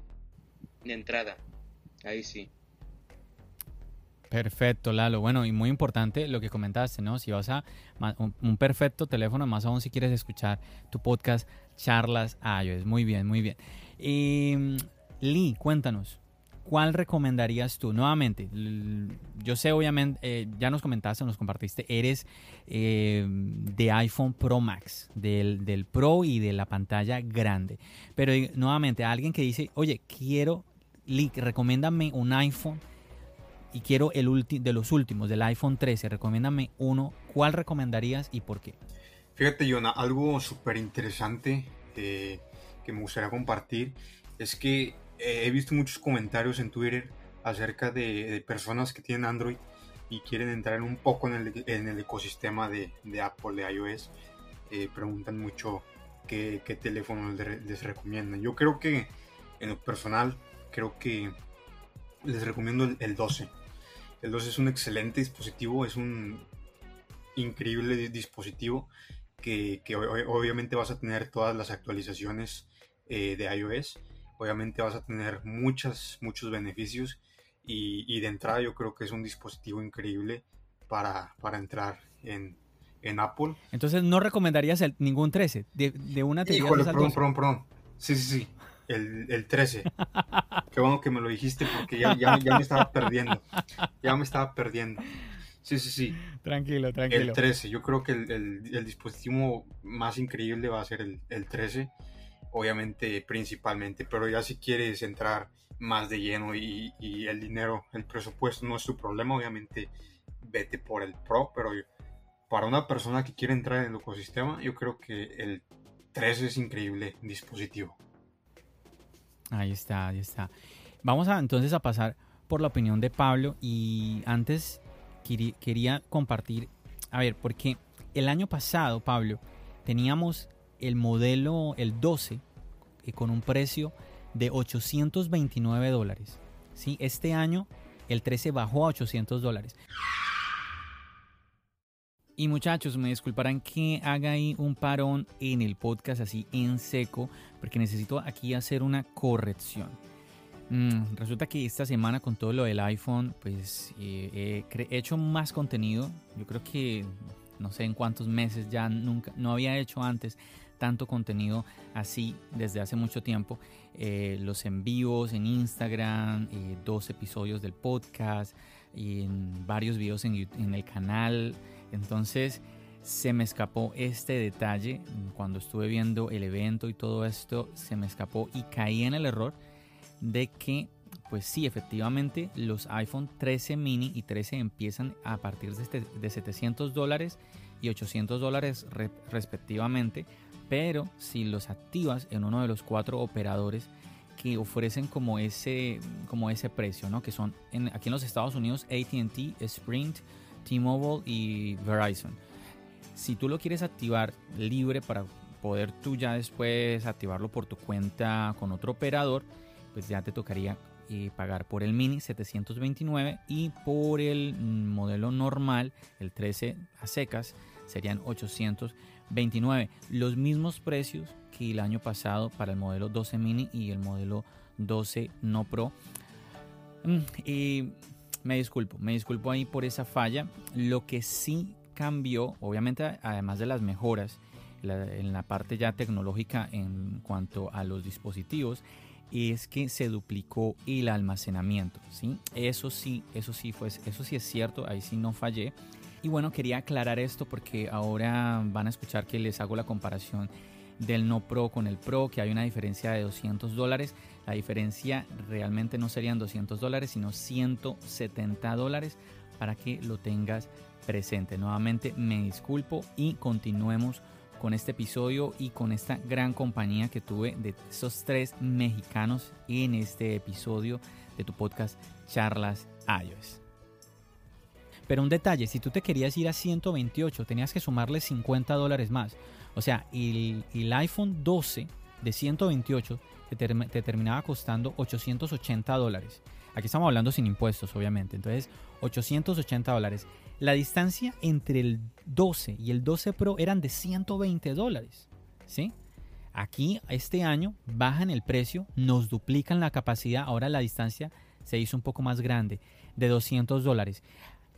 entrada, ahí sí. Perfecto, Lalo. Bueno, y muy importante lo que comentaste, ¿no? Si vas a un, perfecto teléfono, más aún si quieres escuchar tu podcast, charlas iOS. Muy bien, muy bien. Y, Lee, cuéntanos, ¿cuál recomendarías tú? Nuevamente, yo sé obviamente, eh, ya nos comentaste, nos compartiste, eres eh, de iPhone Pro Max, del, Pro y de la pantalla grande. Pero nuevamente, alguien que dice, oye, quiero, Lee, recomiéndame un iPhone y quiero el de los últimos, del iPhone 13, recomiéndame uno, ¿cuál recomendarías y por qué? Fíjate, Jonah, algo súper interesante eh, que me gustaría compartir es que eh, he visto muchos comentarios en Twitter acerca de, personas que tienen Android y quieren entrar un poco en el, ecosistema de, Apple, de iOS. Eh, preguntan mucho qué, teléfono les, recomiendan. Yo creo que, en lo personal, creo que les recomiendo el, 12. El 12 es un excelente dispositivo, es un increíble dispositivo que, obviamente vas a tener todas las actualizaciones eh, de iOS obviamente vas a tener muchas, muchos beneficios y, de entrada yo creo que es un dispositivo increíble para, entrar en, Apple. Entonces no recomendarías ningún 13, de, de una te Híjole, perdón, perdón, perdón. Sí, sí, sí, el, 13. Qué bueno que me lo dijiste porque ya, me estaba perdiendo. Ya me estaba perdiendo. Sí, sí, sí. Tranquilo, tranquilo. El 13, yo creo que el, dispositivo más increíble va a ser el, el 13 obviamente principalmente, pero ya si quieres entrar más de lleno y, el dinero, el presupuesto no es tu problema, obviamente vete por el Pro, pero para una persona que quiere entrar en el ecosistema, yo creo que el 3 es increíble dispositivo. Ahí está, ahí está. Vamos a, entonces a pasar por la opinión de Pablo y antes quería compartir, a ver, porque el año pasado, Pablo, teníamos el modelo, el 12, eh, con un precio de 829 dólares. ¿sí? Este año el 13 bajó a 800 dólares. Y muchachos, me disculparán que haga ahí un parón en el podcast así en seco, porque necesito aquí hacer una corrección. Mm, resulta que esta semana con todo lo del iPhone, pues eh, he hecho más contenido. Yo creo que no sé en cuántos meses ya nunca, no había hecho antes tanto contenido así desde hace mucho tiempo. Eh, los envíos en Instagram, eh, dos episodios del podcast, y en varios videos en, en el canal. Entonces se me escapó este detalle cuando estuve viendo el evento y todo esto, se me escapó y caí en el error de que pues sí, efectivamente, los iPhone 13 mini y 13 empiezan a partir de, de 700 dólares y 800 dólares respectivamente pero si los activas en uno de los cuatro operadores que ofrecen como ese, como ese precio, ¿no? que son aquí en los Estados Unidos ATT, Sprint, T-Mobile y Verizon. Si tú lo quieres activar libre para poder tú ya después activarlo por tu cuenta con otro operador, pues ya te tocaría eh, pagar por el mini 729 y por el modelo normal, el 13 a secas, serían 829. Los mismos precios que el año pasado para el modelo 12 mini y el modelo 12 no pro. Mm, y me disculpo, me disculpo ahí por esa falla. Lo que sí cambió, obviamente además de las mejoras en la parte ya tecnológica en cuanto a los dispositivos, es que se duplicó el almacenamiento, ¿sí? Eso sí, eso sí fue, eso sí es cierto, ahí sí no fallé. Y bueno, quería aclarar esto porque ahora van a escuchar que les hago la comparación del no Pro con el Pro, que hay una diferencia de 200 dólares. La diferencia realmente no serían 200 dólares, sino 170 dólares para que lo tengas presente. Nuevamente me disculpo y continuemos con este episodio y con esta gran compañía que tuve de esos tres mexicanos en este episodio de tu podcast Charlas iOS. Pero un detalle, si tú te querías ir a 128, tenías que sumarle 50 dólares más. O sea, el, el iPhone 12 de 128 te, terminaba costando 880 dólares. Aquí estamos hablando sin impuestos, obviamente. Entonces, 880 dólares. La distancia entre el 12 y el 12 Pro eran de 120 dólares. ¿Sí? Aquí, este año, bajan el precio, nos duplican la capacidad. Ahora la distancia se hizo un poco más grande, de 200 dólares.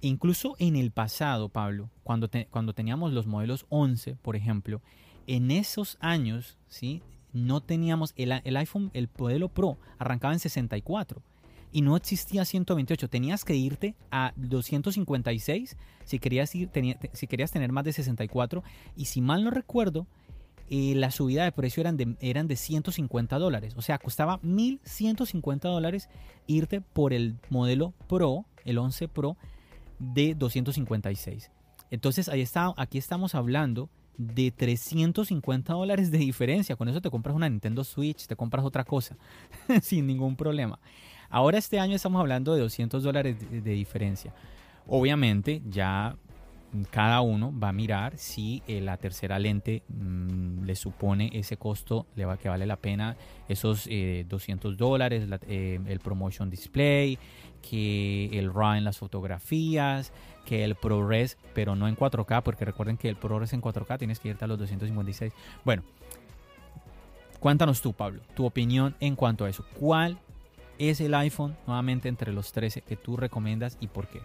Incluso en el pasado, Pablo, cuando, cuando teníamos los modelos 11, por ejemplo, en esos años, ¿sí? No teníamos el, el iPhone, el modelo Pro, arrancaba en 64 y no existía 128. Tenías que irte a 256 si querías, ir, si querías tener más de 64. Y si mal no recuerdo, eh, la subida de precio eran de, eran de 150 dólares. O sea, costaba 1150 dólares irte por el modelo Pro, el 11 Pro, de 256. Entonces, ahí está, aquí estamos hablando de 350 dólares de diferencia. Con eso te compras una Nintendo Switch, te compras otra cosa, sin ningún problema. Ahora este año estamos hablando de 200 dólares de, diferencia. Obviamente ya cada uno va a mirar si eh, la tercera lente mm, le supone ese costo le va, que vale la pena esos 200 eh, dólares, eh, el promotion display, que el RAW en las fotografías, que el ProRes, pero no en 4K, porque recuerden que el ProRes en 4K tienes que irte a los 256. Bueno, cuéntanos tú, Pablo, tu opinión en cuanto a eso. ¿Cuál es el iPhone nuevamente entre los 13 que tú recomiendas y por qué?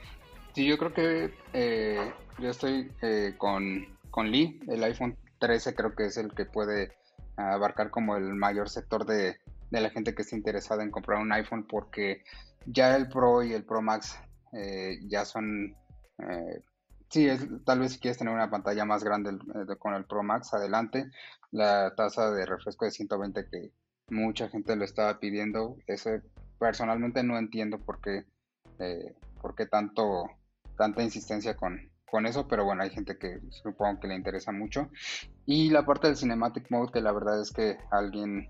Sí, yo creo que eh, yo estoy eh, con, con Lee. El iPhone 13 creo que es el que puede abarcar como el mayor sector de, de la gente que está interesada en comprar un iPhone porque ya el Pro y el Pro Max eh, ya son... Eh, sí, es, tal vez si quieres tener una pantalla más grande con el Pro Max, adelante. La tasa de refresco de 120 que mucha gente lo estaba pidiendo, ese personalmente no entiendo por qué, por qué tanto, tanta insistencia con, con eso, pero bueno, hay gente que supongo que le interesa mucho. Y la parte del Cinematic Mode, que la verdad es que alguien,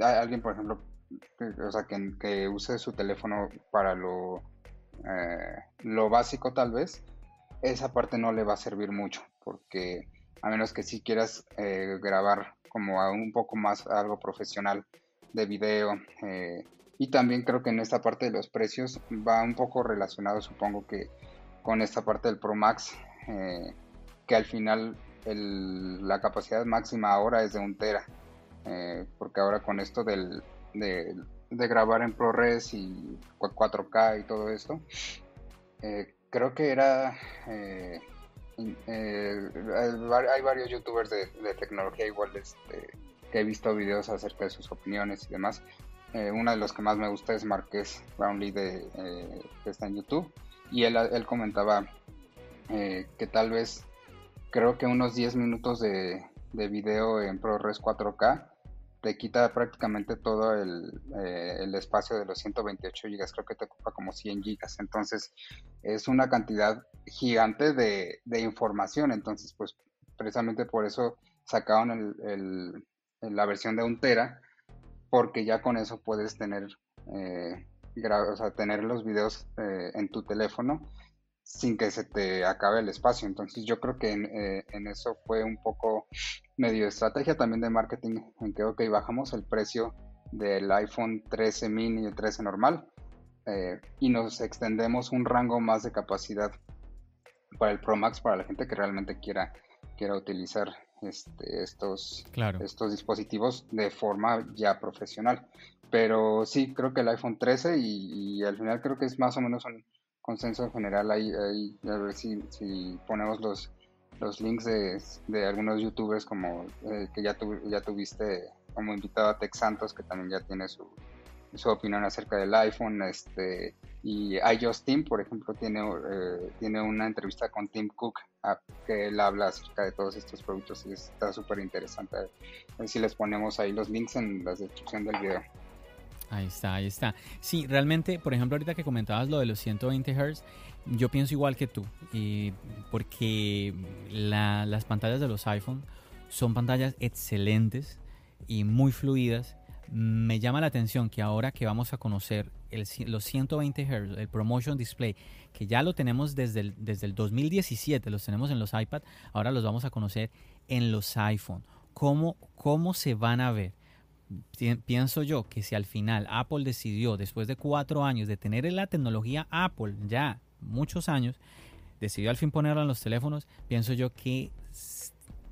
alguien por ejemplo, o sea, que, use su teléfono para lo, eh, lo básico tal vez, esa parte no le va a servir mucho, porque a menos que si quieras eh, grabar como un poco más algo profesional de video, eh, y también creo que en esta parte de los precios va un poco relacionado, supongo que con esta parte del Pro Max, que al final la capacidad máxima ahora es de un tera, porque ahora con esto del, de, grabar en ProRes y 4K y todo esto. Eh, creo que era... Eh, eh, hay varios youtubers de, tecnología igual este, he visto videos acerca de sus opiniones y demás. uno de los que más me gusta es Marqués Brownlee de, que está en YouTube. Y él, él comentaba que tal vez creo que unos 10 minutos de, de video en ProRes 4K te quita prácticamente todo el, eh, el, espacio de los 128 gigas, creo que te ocupa como 100 gigas, entonces es una cantidad gigante de, de información, entonces pues precisamente por eso sacaron el, la versión de un tera, porque ya con eso puedes tener, eh, o sea, tener los videos eh, en tu teléfono sin que se te acabe el espacio. Entonces yo creo que en, en, eso fue un poco medio estrategia también de marketing, en que, ok, bajamos el precio del iPhone 13 mini y el 13 normal eh, y nos extendemos un rango más de capacidad para el Pro Max para la gente que realmente quiera, quiera utilizar este, estos, estos dispositivos de forma ya profesional. Pero sí, creo que el iPhone 13 y, al final creo que es más o menos un consenso general ahí, a ver si, si ponemos los, los links de, de algunos youtubers como eh, que ya, ya tuviste como invitado a Tex Santos, que también ya tiene su, su opinión acerca del iPhone, este, y Team, por ejemplo, tiene, eh, tiene una entrevista con Tim Cook, que él habla acerca de todos estos productos y está súper interesante. A ver si les ponemos ahí los links en la descripción del video. Ahí está, ahí está. Sí, realmente, por ejemplo, ahorita que comentabas lo de los 120 Hz, yo pienso igual que tú, porque las pantallas de los iPhone son pantallas excelentes y muy fluidas. Me llama la atención que ahora que vamos a conocer los 120 Hz, el Promotion Display, que ya lo tenemos desde el, desde el 2017, los tenemos en los iPad, ahora los vamos a conocer en los iPhone. ¿Cómo, cómo se van a ver? Pienso yo que si al final Apple decidió, después de cuatro años de tener la tecnología Apple ya muchos años, decidió al fin ponerlo en los teléfonos, pienso yo que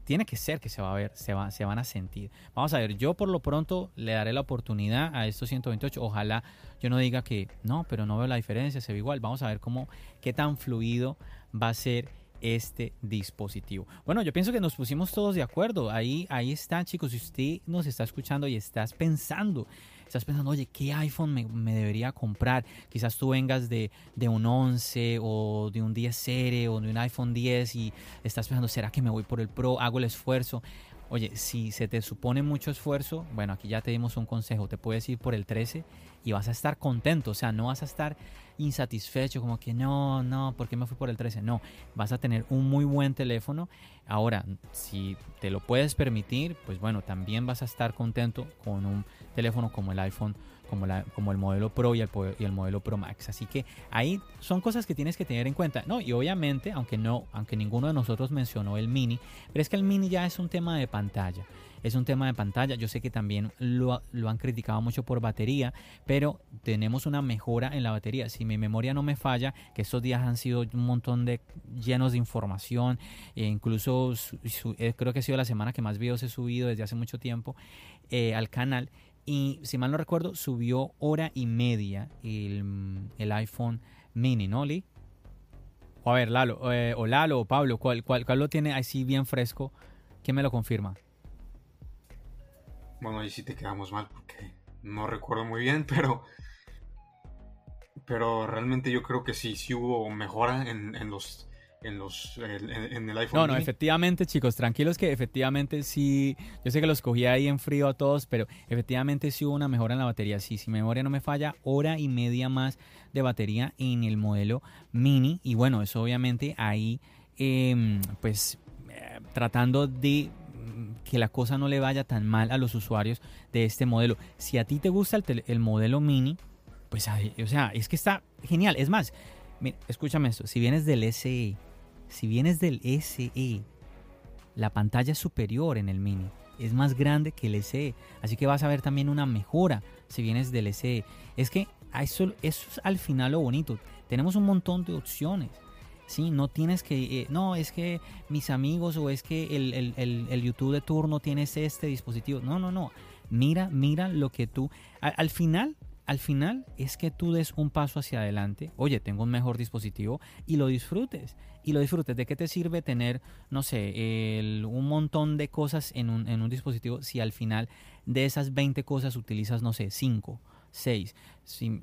tiene que ser que se va a ver, se, va, se van a sentir. Vamos a ver, yo por lo pronto le daré la oportunidad a estos 128. Ojalá yo no diga que no, pero no veo la diferencia, se ve igual. Vamos a ver cómo, qué tan fluido va a ser este dispositivo. Bueno, yo pienso que nos pusimos todos de acuerdo. Ahí, ahí está, chicos. Si usted nos está escuchando y estás pensando estás pensando, oye, ¿qué iPhone me, debería comprar? Quizás tú vengas de, de, un 11 o de un 10 serie o de un iPhone 10 y estás pensando, ¿será que me voy por el Pro? Hago el esfuerzo. Oye, si se te supone mucho esfuerzo, bueno, aquí ya te dimos un consejo, te puedes ir por el 13 y vas a estar contento, o sea, no vas a estar insatisfecho, como que no, no, ¿por qué me fui por el 13? No, vas a tener un muy buen teléfono. Ahora, si te lo puedes permitir, pues bueno, también vas a estar contento con un teléfono como el iPhone, como, la, como el modelo Pro y el, y el modelo Pro Max. Así que ahí son cosas que tienes que tener en cuenta. No, y obviamente, aunque no, aunque ninguno de nosotros mencionó el mini, pero es que el mini ya es un tema de pantalla es un tema de pantalla. Yo sé que también lo, han criticado mucho por batería, pero tenemos una mejora en la batería. Si mi memoria no me falla, que estos días han sido un montón de llenos de información, e incluso eh, creo que ha sido la semana que más videos he subido desde hace mucho tiempo eh, al canal. Y si mal no recuerdo, subió hora y media el, iPhone mini, ¿no, Lee? O a ver, Lalo, eh, o Lalo o Pablo, ¿cuál, cuál, cuál lo tiene así bien fresco? ¿Quién me lo confirma? Bueno, ahí sí te quedamos mal porque no recuerdo muy bien, pero. Pero realmente yo creo que sí, sí hubo mejora en, en los. En, los, en, el iPhone. No, no, efectivamente, chicos, tranquilos que efectivamente sí. Yo sé que los cogí ahí en frío a todos, pero efectivamente sí hubo una mejora en la batería. Sí, si mi memoria no me falla, hora y media más de batería en el modelo mini. Y bueno, eso obviamente ahí, em, pues, eh, tratando de que la cosa no le vaya tan mal a los usuarios de este modelo. Si a ti te gusta el, modelo mini, pues, o sea, es que está genial. Es más, escúchame esto, si vienes del SE, si vienes del SE, la pantalla superior en el mini. Es más grande que el SE. Así que vas a ver también una mejora si vienes del SE. Es que eso, eso es al final lo bonito. Tenemos un montón de opciones. Sí, no tienes que, eh, no, es que mis amigos o es que el, YouTube de turno tienes este dispositivo. No, no, no. Mira, mira lo que tú, al, final, al final es que tú des un paso hacia adelante. Oye, tengo un mejor dispositivo y lo disfrutes. Y lo disfrutes. ¿De qué te sirve tener, no sé, un montón de cosas en un, en un dispositivo si al final de esas 20 cosas utilizas, no sé, 5? 6.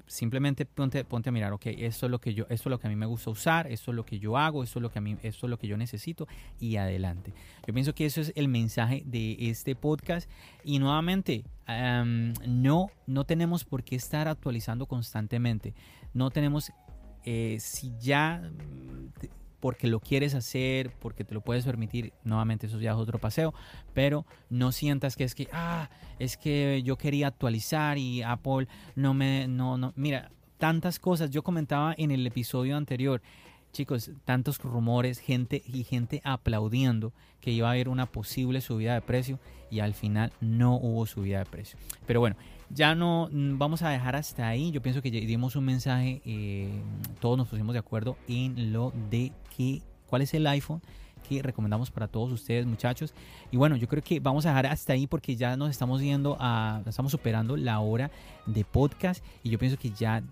simplemente ponte, ponte a mirar, ok, esto es lo que yo, esto es lo que a mí me gusta usar, esto es lo que yo hago, esto es lo que a mí, es lo que yo necesito y adelante. Yo pienso que eso es el mensaje de este podcast y nuevamente no, no tenemos por qué estar actualizando constantemente. No tenemos, eh, si ya porque lo quieres hacer, porque te lo puedes permitir, nuevamente eso ya es otro paseo, pero no sientas que es que, ah, es que yo quería actualizar y Apple no me, no, no, mira, tantas cosas, yo comentaba en el episodio anterior, chicos, tantos rumores, gente y gente aplaudiendo que iba a haber una posible subida de precio y al final no hubo subida de precio. Pero bueno, ya no mm, vamos a dejar hasta ahí. Yo pienso que dimos un mensaje, eh, todos nos pusimos de acuerdo en lo de que cuál es el iPhone que recomendamos para todos ustedes muchachos y bueno yo creo que vamos a dejar hasta ahí porque ya nos estamos yendo a estamos superando la hora de podcast y yo pienso que ya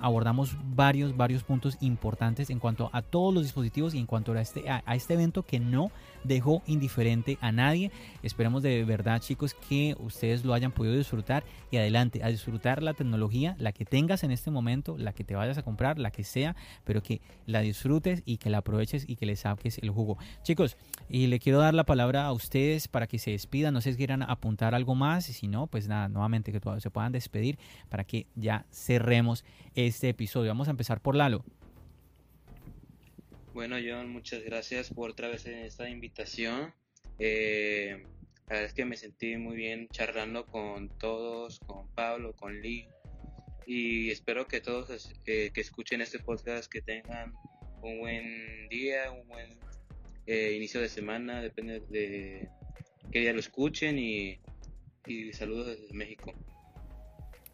abordamos varios varios puntos importantes en cuanto a todos los dispositivos y en cuanto a este a este evento que no dejó indiferente a nadie. Esperemos de verdad, chicos, que ustedes lo hayan podido disfrutar y adelante, a disfrutar la tecnología, la que tengas en este momento, la que te vayas a comprar, la que sea, pero que la disfrutes y que la aproveches y que le saques el jugo. Chicos, y le quiero dar la palabra a ustedes para que se despidan. No sé si quieran apuntar algo más y si no, pues nada, nuevamente que se puedan despedir para que ya cerremos este episodio. Vamos a empezar por Lalo. Bueno, John, muchas gracias por otra vez esta invitación. Eh, la verdad es que me sentí muy bien charlando con todos, con Pablo, con Lee. Y espero que todos eh, que escuchen este podcast que tengan un buen día, un buen eh, inicio de semana, depende de qué día lo escuchen y, y saludos desde México.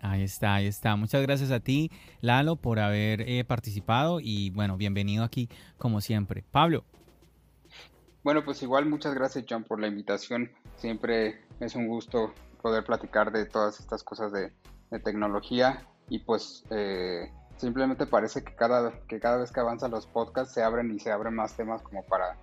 Ahí está, ahí está. Muchas gracias a ti, Lalo, por haber eh, participado y bueno, bienvenido aquí como siempre. Pablo. Bueno, pues igual muchas gracias, John, por la invitación. Siempre es un gusto poder platicar de todas estas cosas de, tecnología y pues eh, simplemente parece que cada, que cada vez que avanzan los podcasts se abren y se abren más temas como para,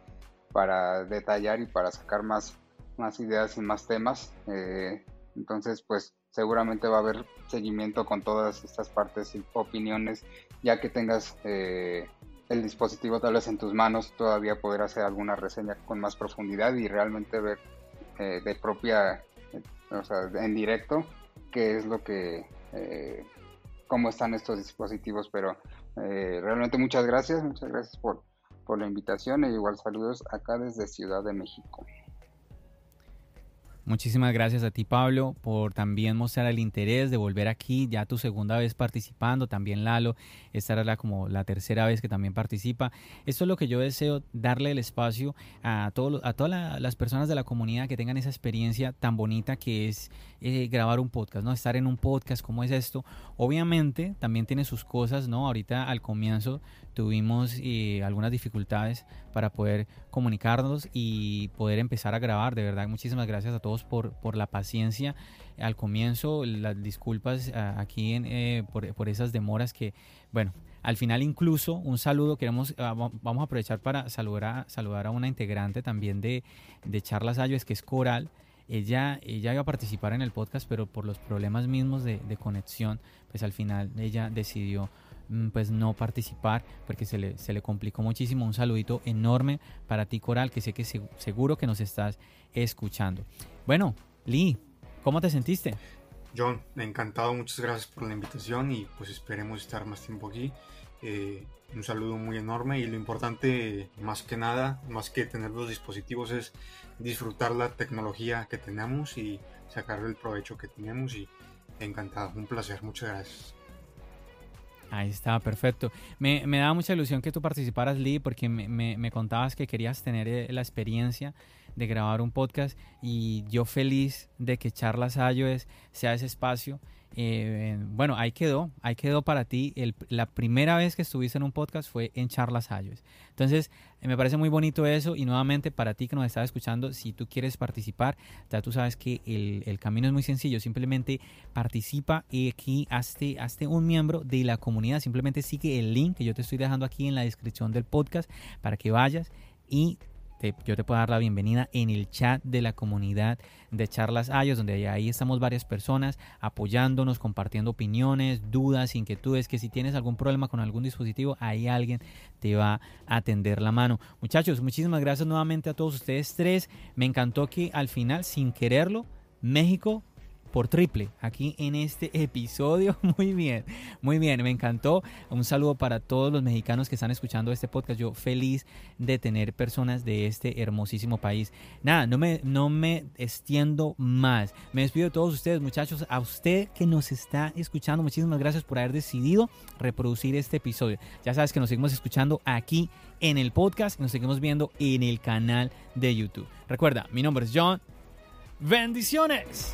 para detallar y para sacar más, más ideas y más temas. Eh, entonces, pues seguramente va a haber seguimiento con todas estas partes y opiniones, ya que tengas eh, el dispositivo tal vez en tus manos, todavía poder hacer alguna reseña con más profundidad y realmente ver eh, de propia, eh, o sea, en directo, qué es lo que, cómo están estos dispositivos, pero realmente muchas gracias, muchas gracias por, por la invitación e igual saludos acá desde Ciudad de México. Muchísimas gracias a ti, Pablo, por también mostrar el interés de volver aquí, ya tu segunda vez participando, también Lalo, esta era como la tercera vez que también participa. Esto es lo que yo deseo, darle el espacio a, a todas las personas de la comunidad que tengan esa experiencia tan bonita que es eh, grabar un podcast, ¿no? Estar en un podcast, ¿cómo es esto? Obviamente también tiene sus cosas, ¿no? Ahorita al comienzo tuvimos eh, algunas dificultades para poder comunicarnos y poder empezar a grabar. De verdad, muchísimas gracias a todos por, por la paciencia al comienzo, las disculpas aquí eh, por, esas demoras que, bueno, al final incluso un saludo, queremos, ah, vamos a aprovechar para saludar a, saludar a una integrante también de, de Charlas Ayos, que es Coral. Ella, ella iba a participar en el podcast, pero por los problemas mismos de, conexión, pues al final ella decidió pues no participar porque se le, se le complicó muchísimo. Un saludito enorme para ti, Coral, que sé que seguro que nos estás escuchando. Bueno, Lee, ¿cómo te sentiste? John, encantado, muchas gracias por la invitación y pues esperemos estar más tiempo aquí. Eh, un saludo muy enorme y lo importante, más que nada, más que tener los dispositivos, es disfrutar la tecnología que tenemos y sacarle el provecho que tenemos y encantado, un placer, muchas gracias. Ahí está, perfecto. Me, me da mucha ilusión que tú participaras, Lee, porque me contabas que querías tener eh, la experiencia de grabar un podcast y yo feliz de que Charlas iOS sea ese espacio eh, bueno, ahí quedó, ahí quedó para ti. la primera vez que estuviste en un podcast fue en Charlas iOS. Entonces, eh, me parece muy bonito eso y nuevamente para ti que nos estás escuchando, si tú quieres participar, ya tú sabes que el, camino es muy sencillo, simplemente participa y aquí hazte, hazte un miembro de la comunidad, simplemente sigue el link que yo te estoy dejando aquí en la descripción del podcast para que vayas y yo te puedo dar la bienvenida en el chat de la comunidad de Charlas Ayos, donde ahí estamos varias personas apoyándonos, compartiendo opiniones, dudas, inquietudes, que si tienes algún problema con algún dispositivo, ahí alguien te va a tender la mano. Muchachos, muchísimas gracias nuevamente a todos ustedes tres. Me encantó que al final, sin quererlo, México por triple aquí en este episodio. Muy bien, muy bien, me encantó. Un saludo para todos los mexicanos que están escuchando este podcast. Yo feliz de tener personas de este hermosísimo país. Nada, no me, no me extiendo más. Me despido de todos ustedes, muchachos. A usted que nos está escuchando, muchísimas gracias por haber decidido reproducir este episodio. Ya sabes que nos seguimos escuchando aquí en el podcast y nos seguimos viendo en el canal de YouTube. Recuerda, mi nombre es John. Bendiciones.